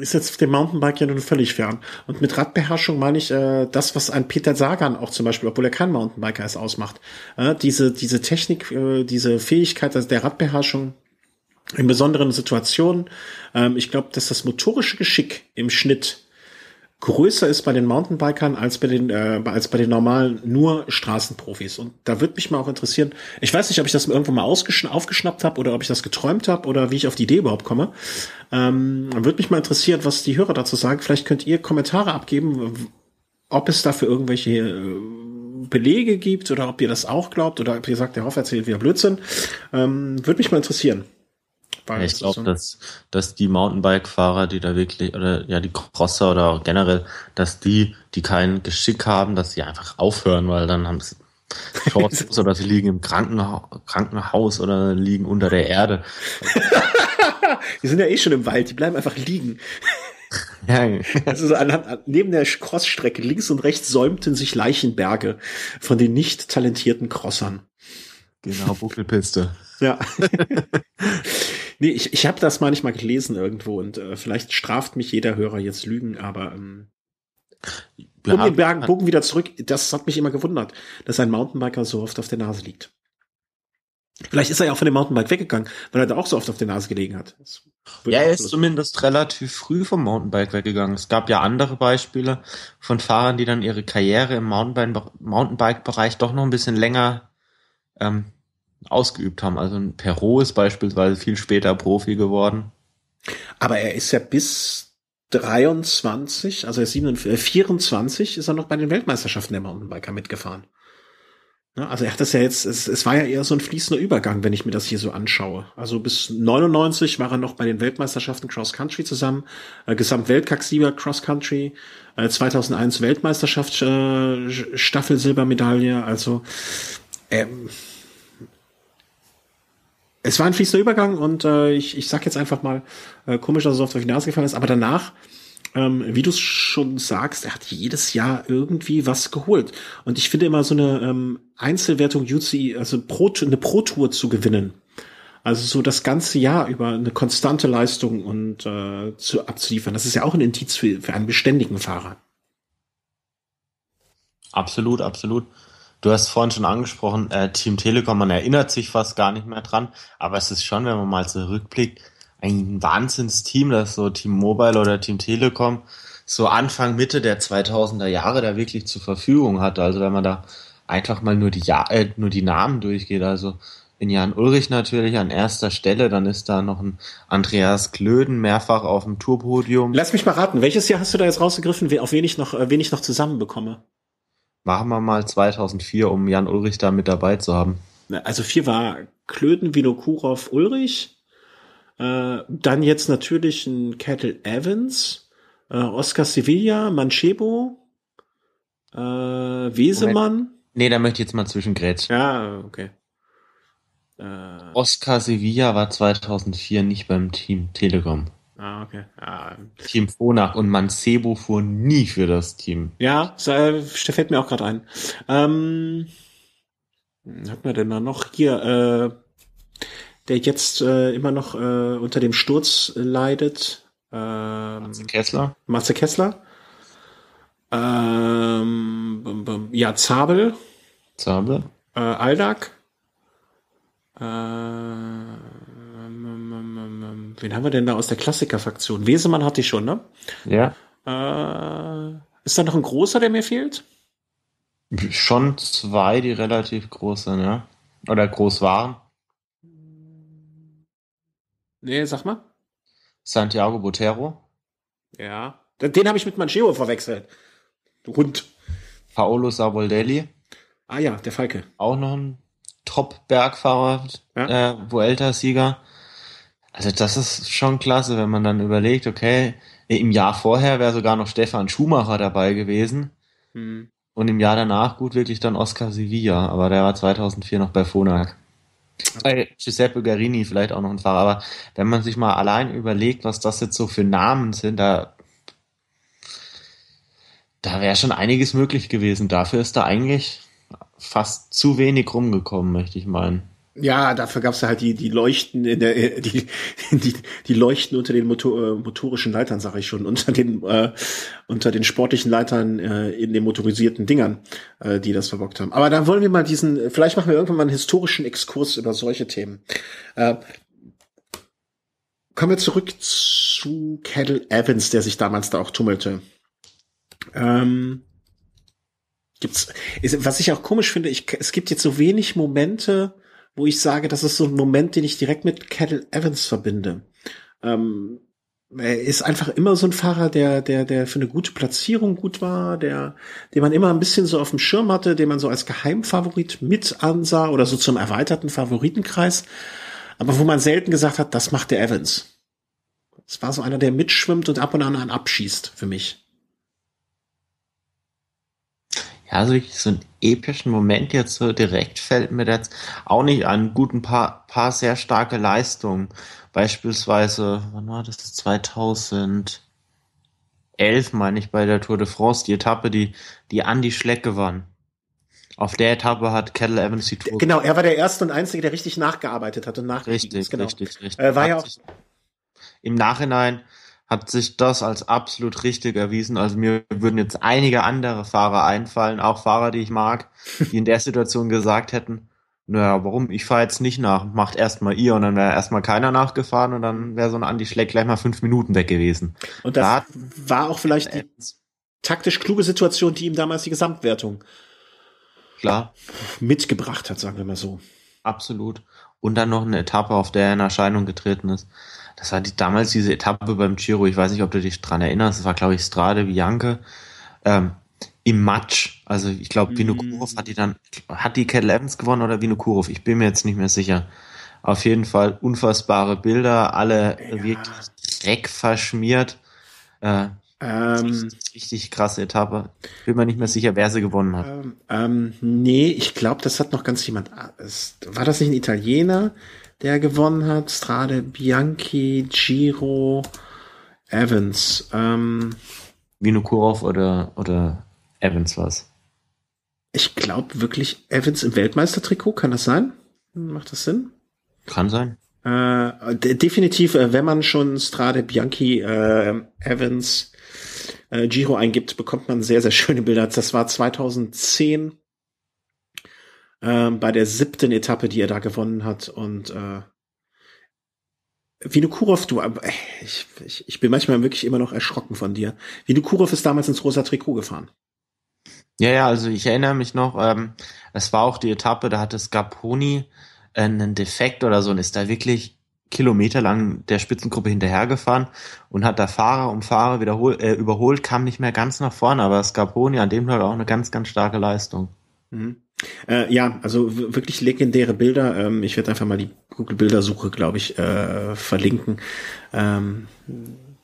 ist jetzt dem Mountainbike ja nun völlig fern. Und mit Radbeherrschung meine ich äh, das, was ein Peter Sagan auch zum Beispiel, obwohl er kein Mountainbiker ist, ausmacht. Äh, diese, diese Technik, äh, diese Fähigkeit also der Radbeherrschung in besonderen Situationen. Ähm, ich glaube, dass das motorische Geschick im Schnitt größer ist bei den Mountainbikern als bei den äh, als bei den normalen nur Straßenprofis. Und da würde mich mal auch interessieren ich weiß nicht ob ich das irgendwann mal aufgeschnappt habe oder ob ich das geträumt habe oder wie ich auf die Idee überhaupt komme. Ähm, würde mich mal interessieren was die Hörer dazu sagen. Vielleicht könnt ihr Kommentare abgeben ob es dafür irgendwelche äh, Belege gibt oder ob ihr das auch glaubt oder ob ihr sagt der Hoff erzählt wieder Blödsinn. Ähm, würde mich mal interessieren ja, ich glaube, dass, dass die Mountainbike-Fahrer, die da wirklich, oder ja, die Crosser oder auch generell, dass die, die kein Geschick haben, dass sie einfach aufhören, weil dann haben sie Chance oder sie liegen im Krankenha Krankenhaus oder liegen unter der Erde. die sind ja eh schon im Wald, die bleiben einfach liegen. Ja. Also an, an, neben der Crossstrecke links und rechts säumten sich Leichenberge von den nicht talentierten Crossern. Genau, Buckelpiste. Ja. Nee, ich, ich habe das manchmal gelesen irgendwo und äh, vielleicht straft mich jeder Hörer jetzt Lügen, aber ähm, ja, um den Bergen, Bogen wieder zurück, das hat mich immer gewundert, dass ein Mountainbiker so oft auf der Nase liegt. Vielleicht ist er ja auch von dem Mountainbike weggegangen, weil er da auch so oft auf der Nase gelegen hat. Ja, er ist zumindest relativ früh vom Mountainbike weggegangen. Es gab ja andere Beispiele von Fahrern, die dann ihre Karriere im Mountainbike-Bereich doch noch ein bisschen länger ähm, ausgeübt haben. Also ein Perot ist beispielsweise viel später Profi geworden. Aber er ist ja bis 23, also er ist 27, 24, ist er noch bei den Weltmeisterschaften der Mountainbiker mitgefahren. Also er hat das ja jetzt, es, es war ja eher so ein fließender Übergang, wenn ich mir das hier so anschaue. Also bis 99 war er noch bei den Weltmeisterschaften Cross Country zusammen, äh, Gesamtweltcup-Sieger Cross Country, äh, 2001 Weltmeisterschaft äh, Staffelsilbermedaille, also ähm, es war ein fließender Übergang und äh, ich, ich sag jetzt einfach mal, äh, komisch, dass es auf die Nase gefallen ist, aber danach ähm, wie du es schon sagst, er hat jedes Jahr irgendwie was geholt. Und ich finde immer so eine ähm, Einzelwertung UCI, also Pro, eine Pro-Tour zu gewinnen. Also so das ganze Jahr über eine konstante Leistung und äh, zu abzuliefern. Das ist ja auch ein Indiz für, für einen beständigen Fahrer. Absolut, absolut. Du hast vorhin schon angesprochen, äh, Team Telekom, man erinnert sich fast gar nicht mehr dran, aber es ist schon, wenn man mal zurückblickt, ein Wahnsinnsteam, das so Team Mobile oder Team Telekom so Anfang, Mitte der 2000er Jahre da wirklich zur Verfügung hatte. Also wenn man da einfach mal nur die, ja äh, nur die Namen durchgeht, also in Jan Ulrich natürlich an erster Stelle, dann ist da noch ein Andreas Klöden mehrfach auf dem Tourpodium. Lass mich mal raten, welches Jahr hast du da jetzt rausgegriffen, auf wen ich noch, äh, wen ich noch zusammenbekomme? Machen wir mal 2004, um Jan Ulrich da mit dabei zu haben. Also vier war Klöden, Vinokurov, Ulrich. Äh, dann jetzt natürlich ein Kettle Evans, äh, Oscar Sevilla, Manchebo, äh, Wesemann. Moment. Nee, da möchte ich jetzt mal zwischengrätschen. Ja, okay. Äh, Oscar Sevilla war 2004 nicht beim Team Telekom. Ah, okay. Ja. Team Fonach und Mancebo fuhr nie für das Team. Ja, das fällt mir auch gerade ein. Ähm, hat man denn da noch hier, äh, der jetzt äh, immer noch äh, unter dem Sturz leidet? Ähm, Matze Kessler. Matze Kessler. Ähm, ja, Zabel. Zabel. Äh, Aldag. Äh, wen haben wir denn da aus der Klassikerfraktion? Wesemann hatte ich schon, ne? Ja. Äh, ist da noch ein großer, der mir fehlt? Schon zwei, die relativ groß sind, ja. Oder groß waren. Nee, sag mal. Santiago Botero. Ja. Den habe ich mit Manchego verwechselt. Du Hund. Paolo Saboldelli. Ah ja, der Falke. Auch noch ein Top-Bergfahrer, ja. äh, Vuelta-Sieger. Also das ist schon klasse, wenn man dann überlegt, okay, im Jahr vorher wäre sogar noch Stefan Schumacher dabei gewesen. Hm. Und im Jahr danach gut wirklich dann Oscar Sevilla, aber der war 2004 noch bei Phonak. Bei Giuseppe Garini vielleicht auch noch ein Fahrer, aber wenn man sich mal allein überlegt, was das jetzt so für Namen sind, da, da wäre schon einiges möglich gewesen. Dafür ist da eigentlich fast zu wenig rumgekommen, möchte ich meinen. Ja, dafür gab's ja halt die, die Leuchten in der, die, die, die Leuchten unter den Motor, äh, motorischen Leitern, sage ich schon, unter den, äh, unter den sportlichen Leitern äh, in den motorisierten Dingern, äh, die das verbockt haben. Aber dann wollen wir mal diesen, vielleicht machen wir irgendwann mal einen historischen Exkurs über solche Themen. Äh, kommen wir zurück zu Cadel Evans, der sich damals da auch tummelte. Ähm, gibt's, ist, was ich auch komisch finde, ich, es gibt jetzt so wenig Momente, wo ich sage, das ist so ein Moment, den ich direkt mit Kettle Evans verbinde. Ähm, er ist einfach immer so ein Fahrer, der, der, der für eine gute Platzierung gut war, der, den man immer ein bisschen so auf dem Schirm hatte, den man so als Geheimfavorit mit ansah oder so zum erweiterten Favoritenkreis. Aber wo man selten gesagt hat, das macht der Evans. Es war so einer, der mitschwimmt und ab und an einen abschießt für mich. Ja, also wirklich so einen epischen Moment jetzt so direkt fällt mir jetzt auch nicht an. Guten paar, paar sehr starke Leistungen. Beispielsweise, wann war das? 2011 meine ich bei der Tour de France, die Etappe, die, die Andy Schleck gewann. Auf der Etappe hat Kettle Evans die Tour. Genau, er war der Erste und Einzige, der richtig nachgearbeitet hat und nachgearbeitet Richtig, genau. richtig, richtig. Äh, war ja auch. Im Nachhinein hat sich das als absolut richtig erwiesen. Also mir würden jetzt einige andere Fahrer einfallen, auch Fahrer, die ich mag, die in der Situation gesagt hätten, naja, warum? Ich fahre jetzt nicht nach, macht erstmal ihr und dann wäre erstmal keiner nachgefahren und dann wäre so ein Andi Schleck gleich mal fünf Minuten weg gewesen. Und das da war auch vielleicht die taktisch kluge Situation, die ihm damals die Gesamtwertung klar mitgebracht hat, sagen wir mal so. Absolut. Und dann noch eine Etappe, auf der er in Erscheinung getreten ist. Das war die, damals diese Etappe beim Giro, ich weiß nicht, ob du dich dran erinnerst, das war, glaube ich, Strade Bianche, ähm, im Matsch. Also ich glaube, mm. Vinokurov hat die dann, hat die Kettle Evans gewonnen oder Vinokurov? Ich bin mir jetzt nicht mehr sicher. Auf jeden Fall unfassbare Bilder, alle ja. wirklich Dreck verschmiert. Äh, ähm, richtig, richtig, krasse Etappe. Bin mir nicht mehr sicher, wer sie gewonnen hat. Ähm, ähm, nee, ich glaube, das hat noch ganz jemand. War das nicht ein Italiener? Der gewonnen hat. Strade Bianchi, Giro. Evans. Ähm, Vinokurov oder, oder Evans was? Ich glaube wirklich Evans im Weltmeistertrikot, kann das sein? Macht das Sinn? Kann sein. Äh, definitiv, äh, wenn man schon Strade Bianchi, äh, Evans, äh, Giro eingibt, bekommt man sehr, sehr schöne Bilder. Das war 2010 äh, bei der siebten Etappe, die er da gewonnen hat. Und äh, Vinokurov, du, äh, ich, ich, ich bin manchmal wirklich immer noch erschrocken von dir. Vinokurov ist damals ins rosa Trikot gefahren. Ja, ja, also ich erinnere mich noch, ähm, es war auch die Etappe, da hatte Scarponi äh, einen Defekt oder so und ist da wirklich kilometerlang der Spitzengruppe hinterhergefahren und hat da Fahrer um Fahrer wiederholt, äh, überholt, kam nicht mehr ganz nach vorne, aber Scarponi an dem Tag auch eine ganz, ganz starke Leistung. Mhm. Äh, ja, also wirklich legendäre Bilder. Ähm, ich werde einfach mal die Google-Bildersuche, glaube ich, äh, verlinken. Ähm,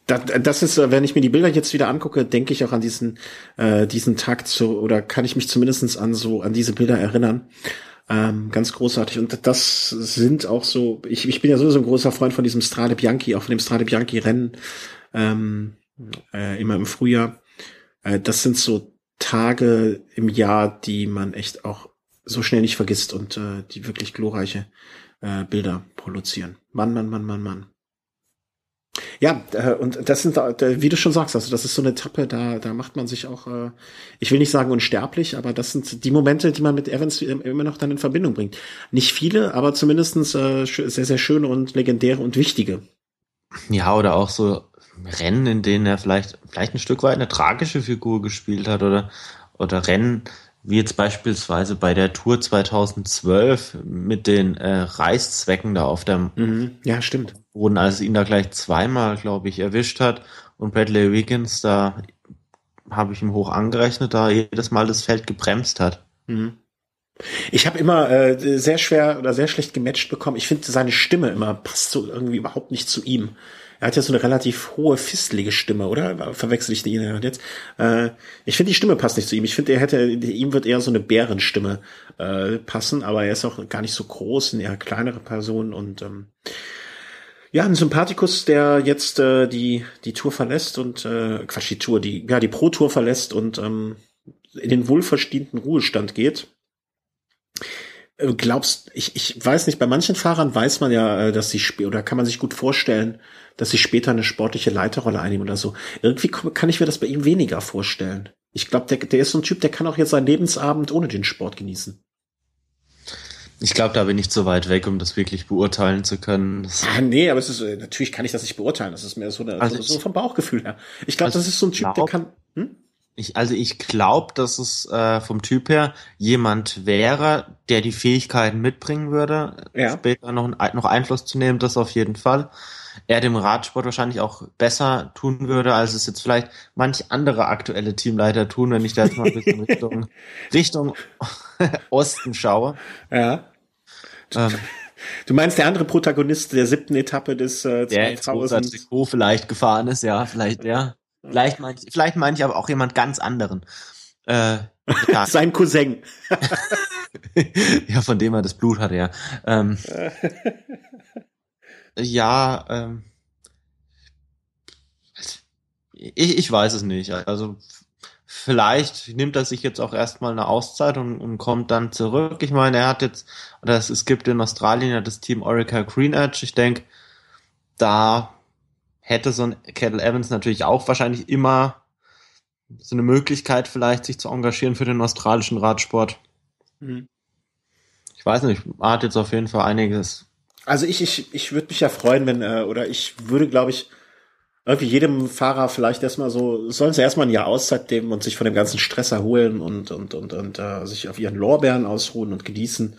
das, das ist, äh, wenn ich mir die Bilder jetzt wieder angucke, denke ich auch an diesen, äh, diesen Tag zu, oder kann ich mich zumindestens an so, an diese Bilder erinnern. Ähm, ganz großartig. Und das sind auch so, ich, ich bin ja sowieso ein großer Freund von diesem Strade Bianchi, auch von dem Strade Bianchi Rennen, ähm, äh, immer im Frühjahr. Äh, das sind so Tage im Jahr, die man echt auch so schnell nicht vergisst und äh, die wirklich glorreiche äh, Bilder produzieren. Mann, Mann, Mann, Mann, Mann. Ja, äh, und das sind, wie du schon sagst, also das ist so eine Etappe, da, da macht man sich auch, äh, ich will nicht sagen unsterblich, aber das sind die Momente, die man mit Evans immer noch dann in Verbindung bringt. Nicht viele, aber zumindestens äh, sehr, sehr schöne und legendäre und wichtige. Ja, oder auch so Rennen, in denen er vielleicht, vielleicht ein Stück weit eine tragische Figur gespielt hat oder, oder Rennen, wie jetzt beispielsweise bei der Tour 2012 mit den äh, Reißzwecken da auf der mhm. ja stimmt wurden, als ihn da gleich zweimal glaube ich erwischt hat und Bradley Wiggins da habe ich ihm hoch angerechnet, da jedes Mal das Feld gebremst hat. Mhm. Ich habe immer äh, sehr schwer oder sehr schlecht gematcht bekommen. Ich finde seine Stimme immer passt so irgendwie überhaupt nicht zu ihm. Er hat ja so eine relativ hohe, fistlige Stimme, oder? Verwechsel ich den jetzt? Äh, ich finde, die Stimme passt nicht zu ihm. Ich finde, er hätte, ihm wird eher so eine Bärenstimme äh, passen, aber er ist auch gar nicht so groß, eine eher kleinere Person und ähm, ja, ein Sympathikus, der jetzt äh, die die Tour verlässt und äh, Quatsch, die Tour, die ja die Pro Tour verlässt und ähm, in den wohlverdienten Ruhestand geht. Äh, glaubst, ich, ich weiß nicht, bei manchen Fahrern weiß man ja, äh, dass sie oder kann man sich gut vorstellen, dass sie später eine sportliche Leiterrolle einnehmen oder so. Irgendwie kann ich mir das bei ihm weniger vorstellen. Ich glaube, der, der ist so ein Typ, der kann auch jetzt seinen Lebensabend ohne den Sport genießen. Ich glaube, da bin ich zu weit weg, um das wirklich beurteilen zu können. ah, nee, aber es ist äh, natürlich kann ich das nicht beurteilen. Das ist mehr so, eine, also so, so vom Bauchgefühl her. Ich glaube, also das ist so ein Typ, glaub, der kann. Hm? Ich, also ich glaube, dass es äh, vom Typ her jemand wäre, der die Fähigkeiten mitbringen würde, ja. später noch, noch Einfluss zu nehmen, das auf jeden Fall. Er dem Radsport wahrscheinlich auch besser tun würde, als es jetzt vielleicht manch andere aktuelle Teamleiter tun, wenn ich da jetzt mal ein bisschen Richtung, Richtung Osten schaue. Ja. Ähm, Du meinst der andere Protagonist der siebten Etappe des äh, 2000? Der jetzt vielleicht gefahren ist, ja, vielleicht, ja. Vielleicht meine ich, vielleicht meine ich aber auch jemand ganz anderen. Äh, ja. Sein Cousin. ja, von dem er das Blut hatte, ja. Ähm, ja, ähm, ich, ich weiß es nicht. Also vielleicht nimmt er sich jetzt auch erstmal eine Auszeit und, und kommt dann zurück. Ich meine, er hat jetzt, oder es, es gibt in Australien ja das Team Orica Green Edge. Ich denke, da hätte so ein Kettle Evans natürlich auch wahrscheinlich immer so eine Möglichkeit, vielleicht sich zu engagieren für den australischen Radsport. Mhm. Ich weiß nicht, er hat jetzt auf jeden Fall einiges. Also ich, ich, ich würde mich ja freuen, wenn, äh, oder ich würde, glaube ich, irgendwie jedem Fahrer vielleicht erstmal so, sollen sie erstmal ein Jahr Auszeit nehmen und sich von dem ganzen Stress erholen und, und, und, und äh, sich auf ihren Lorbeeren ausruhen und genießen.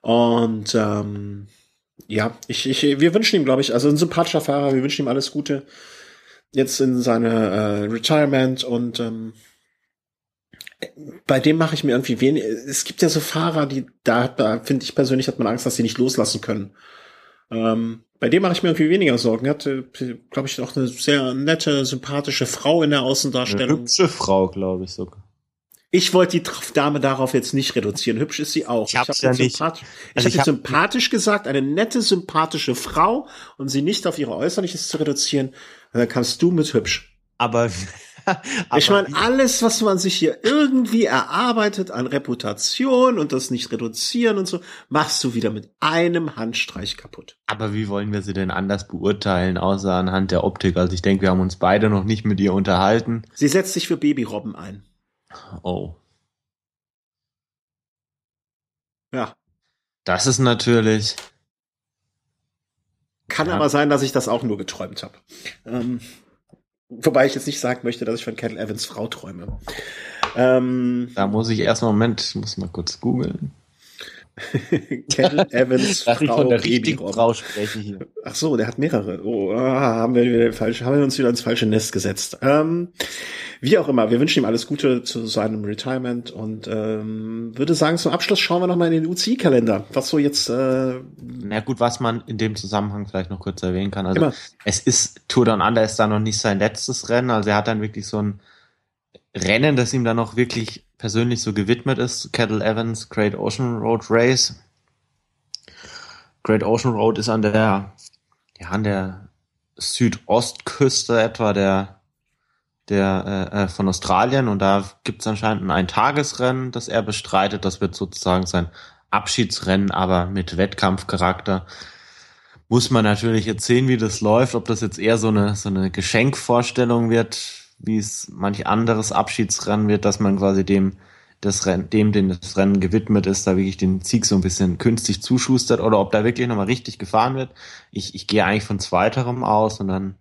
Und ähm, ja, ich, ich, wir wünschen ihm, glaube ich, also ein sympathischer Fahrer, wir wünschen ihm alles Gute jetzt in seine äh, Retirement und ähm, bei dem mache ich mir irgendwie wenig. Es gibt ja so Fahrer, die da, da finde ich persönlich, hat man Angst, dass sie nicht loslassen können. Ähm, bei dem mache ich mir irgendwie weniger Sorgen. Er hatte, glaube ich, auch eine sehr nette, sympathische Frau in der Außendarstellung. Eine hübsche Frau, glaube ich sogar. Ich wollte die Dame darauf jetzt nicht reduzieren. Hübsch ist sie auch. Ich habe ja nicht. Sympath also ich hab sympathisch gesagt, eine nette, sympathische Frau und sie nicht auf ihre Äußerliches zu reduzieren. Und dann kamst du mit hübsch. Aber ich meine, alles, was man sich hier irgendwie erarbeitet an Reputation und das nicht reduzieren und so, machst du wieder mit einem Handstreich kaputt. Aber wie wollen wir sie denn anders beurteilen, außer anhand der Optik? Also ich denke, wir haben uns beide noch nicht mit ihr unterhalten. Sie setzt sich für Babyrobben ein. Oh. Ja. Das ist natürlich. Kann ja. aber sein, dass ich das auch nur geträumt habe. Ähm, wobei ich jetzt nicht sagen möchte, dass ich von Kettle Evans Frau träume. Ähm, da muss ich erst mal Moment, muss mal kurz googeln. Ken Evans Frau ich von der richtigen Frau spreche hier. Ach so, der hat mehrere. Oh, ah, haben wir wieder falsch, haben wir uns wieder ins falsche Nest gesetzt. Ähm, wie auch immer, wir wünschen ihm alles Gute zu seinem Retirement und ähm, würde sagen, zum Abschluss schauen wir nochmal in den UCI-Kalender. Was so jetzt. Äh, Na gut, was man in dem Zusammenhang vielleicht noch kurz erwähnen kann. Also immer. es ist Tour Down Under ist da noch nicht sein letztes Rennen. Also er hat dann wirklich so ein Rennen, das ihm dann noch wirklich persönlich so gewidmet ist. Kettle Evans Great Ocean Road Race. Great Ocean Road ist an der, ja, an der Südostküste etwa der, der äh, äh von Australien und da gibt es anscheinend ein Eintagesrennen, das er bestreitet. Das wird sozusagen sein Abschiedsrennen, aber mit Wettkampfcharakter. Muss man natürlich jetzt sehen, wie das läuft, ob das jetzt eher so eine, so eine Geschenkvorstellung wird, wie es manch anderes Abschiedsrennen wird, dass man quasi dem das Rennen, dem, dem das Rennen gewidmet ist, da wirklich den Sieg so ein bisschen künstlich zuschustert oder ob da wirklich nochmal richtig gefahren wird. Ich, ich gehe eigentlich von zweiterem aus und dann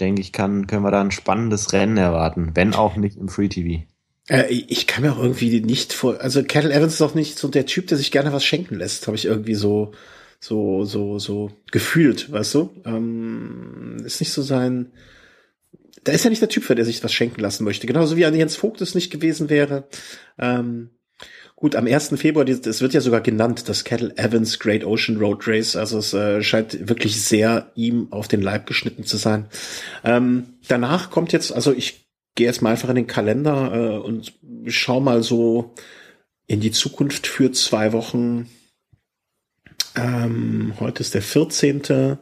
denke ich, kann, können wir da ein spannendes Rennen erwarten, wenn auch nicht im Free TV. Äh, ich kann mir auch irgendwie nicht vor, also Kettle Evans ist doch nicht so der Typ, der sich gerne was schenken lässt, habe ich irgendwie so, so, so, so gefühlt, weißt du? Ähm, ist nicht so sein, da ist ja nicht der Typ für, der sich was schenken lassen möchte. Genauso wie an Jens Vogt es nicht gewesen wäre. Ähm, gut, am 1. Februar, es wird ja sogar genannt, das Kettle Evans Great Ocean Road Race. Also es äh, scheint wirklich sehr ihm auf den Leib geschnitten zu sein. Ähm, danach kommt jetzt, also ich gehe jetzt mal einfach in den Kalender äh, und schau mal so in die Zukunft für zwei Wochen. Ähm, heute ist der 14.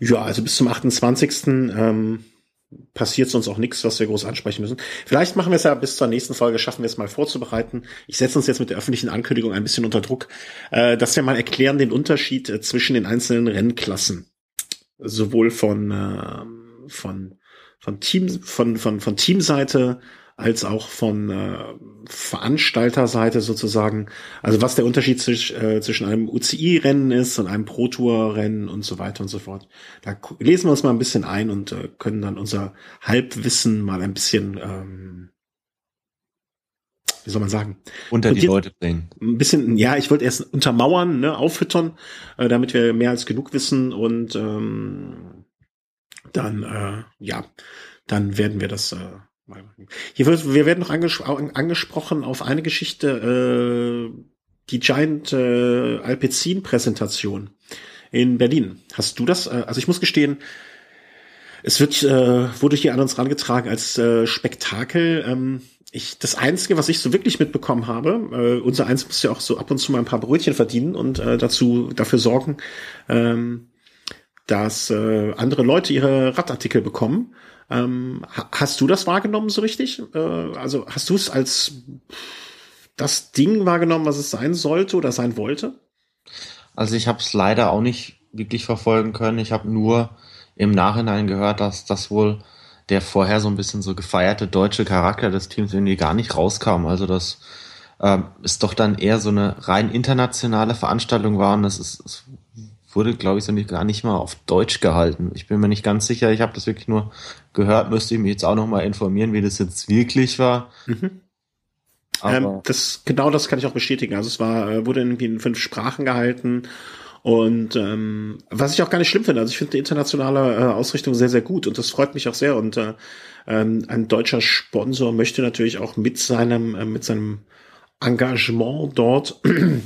Ja, also bis zum 28. Ähm, passiert sonst auch nichts, was wir groß ansprechen müssen. Vielleicht machen wir es ja bis zur nächsten Folge, schaffen wir es mal vorzubereiten. Ich setze uns jetzt mit der öffentlichen Ankündigung ein bisschen unter Druck, äh, dass wir mal erklären den Unterschied äh, zwischen den einzelnen Rennklassen. Sowohl von, äh, von, von Team, von, von, von Teamseite als auch von äh, Veranstalterseite sozusagen. Also was der Unterschied zwisch, äh, zwischen einem UCI-Rennen ist und einem Pro-Tour-Rennen und so weiter und so fort. Da lesen wir uns mal ein bisschen ein und äh, können dann unser Halbwissen mal ein bisschen, ähm, wie soll man sagen, unter die Leute bringen. Ein bisschen, ja, ich wollte erst untermauern, ne, auffüttern, äh, damit wir mehr als genug wissen und ähm, dann, äh, ja, dann werden wir das äh, hier wird, wir werden noch anges angesprochen auf eine Geschichte, äh, die Giant äh, Alpecin-Präsentation in Berlin. Hast du das? Äh, also ich muss gestehen, es wird, äh, wurde hier an uns rangetragen als äh, Spektakel. Ähm, ich, das Einzige, was ich so wirklich mitbekommen habe, äh, unser Eins muss ja auch so ab und zu mal ein paar Brötchen verdienen und äh, dazu dafür sorgen, ähm, dass äh, andere Leute ihre Radartikel bekommen. Ähm, hast du das wahrgenommen so richtig? Äh, also hast du es als das Ding wahrgenommen, was es sein sollte oder sein wollte? Also ich habe es leider auch nicht wirklich verfolgen können. Ich habe nur im Nachhinein gehört, dass das wohl der vorher so ein bisschen so gefeierte deutsche Charakter des Teams irgendwie gar nicht rauskam. Also dass ähm, es doch dann eher so eine rein internationale Veranstaltung war und das ist, es wurde, glaube ich, so nicht, gar nicht mal auf Deutsch gehalten. Ich bin mir nicht ganz sicher. Ich habe das wirklich nur gehört. Müsste ich mich jetzt auch noch mal informieren, wie das jetzt wirklich war. Mhm. Ähm, das genau das kann ich auch bestätigen. Also es war äh, wurde irgendwie in fünf Sprachen gehalten und ähm, was ich auch gar nicht schlimm finde. Also ich finde die internationale äh, Ausrichtung sehr sehr gut und das freut mich auch sehr. Und äh, ähm, ein deutscher Sponsor möchte natürlich auch mit seinem äh, mit seinem Engagement dort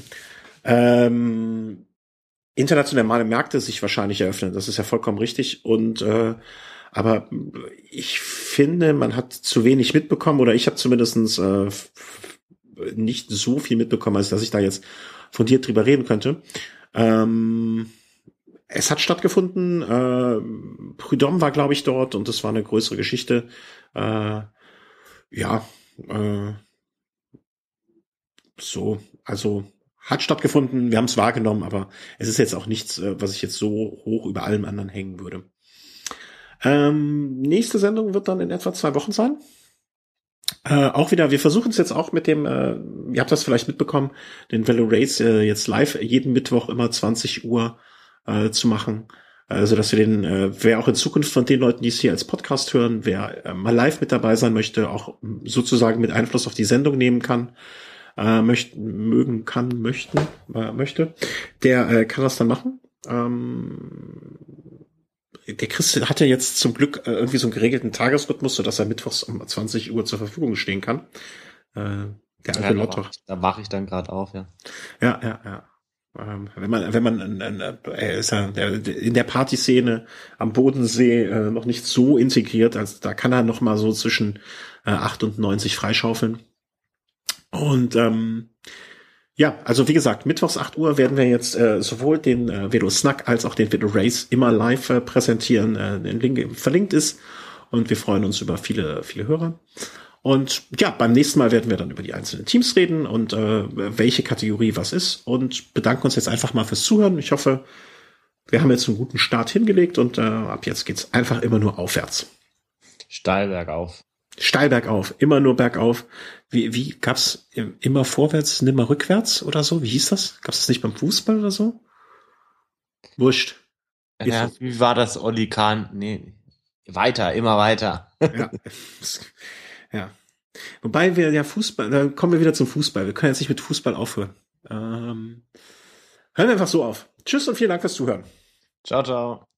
ähm, internationale Märkte sich wahrscheinlich eröffnen. Das ist ja vollkommen richtig. Und äh, aber ich finde, man hat zu wenig mitbekommen oder ich habe zumindestens äh, nicht so viel mitbekommen, als dass ich da jetzt fundiert drüber reden könnte. Ähm, es hat stattgefunden. Äh, Prudhomme war, glaube ich, dort und das war eine größere Geschichte. Äh, ja, äh, so, also hat stattgefunden, wir haben es wahrgenommen, aber es ist jetzt auch nichts, äh, was ich jetzt so hoch über allem anderen hängen würde. Ähm, nächste Sendung wird dann in etwa zwei Wochen sein. Äh, auch wieder, wir versuchen es jetzt auch mit dem, äh, ihr habt das vielleicht mitbekommen, den Velo Race äh, jetzt live jeden Mittwoch immer 20 Uhr äh, zu machen. Also, dass wir den, äh, wer auch in Zukunft von den Leuten, die es hier als Podcast hören, wer äh, mal live mit dabei sein möchte, auch sozusagen mit Einfluss auf die Sendung nehmen kann, äh, möchten, mögen kann, möchten, äh, möchte, der äh, kann das dann machen. Ähm, der Chris hat ja jetzt zum Glück äh, irgendwie so einen geregelten Tagesrhythmus, so dass er mittwochs um 20 Uhr zur Verfügung stehen kann. Äh, der alte ja, Lotto. Da wache ich dann gerade auf, ja. Ja, ja, ja. Ähm, wenn man, wenn man, er ist ja in der Partyszene am Bodensee äh, noch nicht so integriert, also da kann er noch mal so zwischen äh, 8 und 90 freischaufeln. Und ähm, ja, also wie gesagt, mittwochs 8 Uhr werden wir jetzt äh, sowohl den äh, Velo Snack als auch den Velo Race immer live äh, präsentieren. Äh, den Link verlinkt ist und wir freuen uns über viele, viele Hörer. Und ja, beim nächsten Mal werden wir dann über die einzelnen Teams reden und äh, welche Kategorie was ist und bedanken uns jetzt einfach mal fürs Zuhören. Ich hoffe, wir haben jetzt einen guten Start hingelegt und äh, ab jetzt geht's einfach immer nur aufwärts. Steil bergauf. Steil bergauf, immer nur bergauf. Wie, wie gab's immer vorwärts, nimmer rückwärts oder so? Wie hieß das? Gab's das nicht beim Fußball oder so? Wurscht. Ja, wie war das, Olli Kahn? Nee, weiter, immer weiter. Ja. ja. Wobei wir ja Fußball, da kommen wir wieder zum Fußball. Wir können jetzt nicht mit Fußball aufhören. Ähm, hören wir einfach so auf. Tschüss und vielen Dank fürs Zuhören. Ciao, ciao.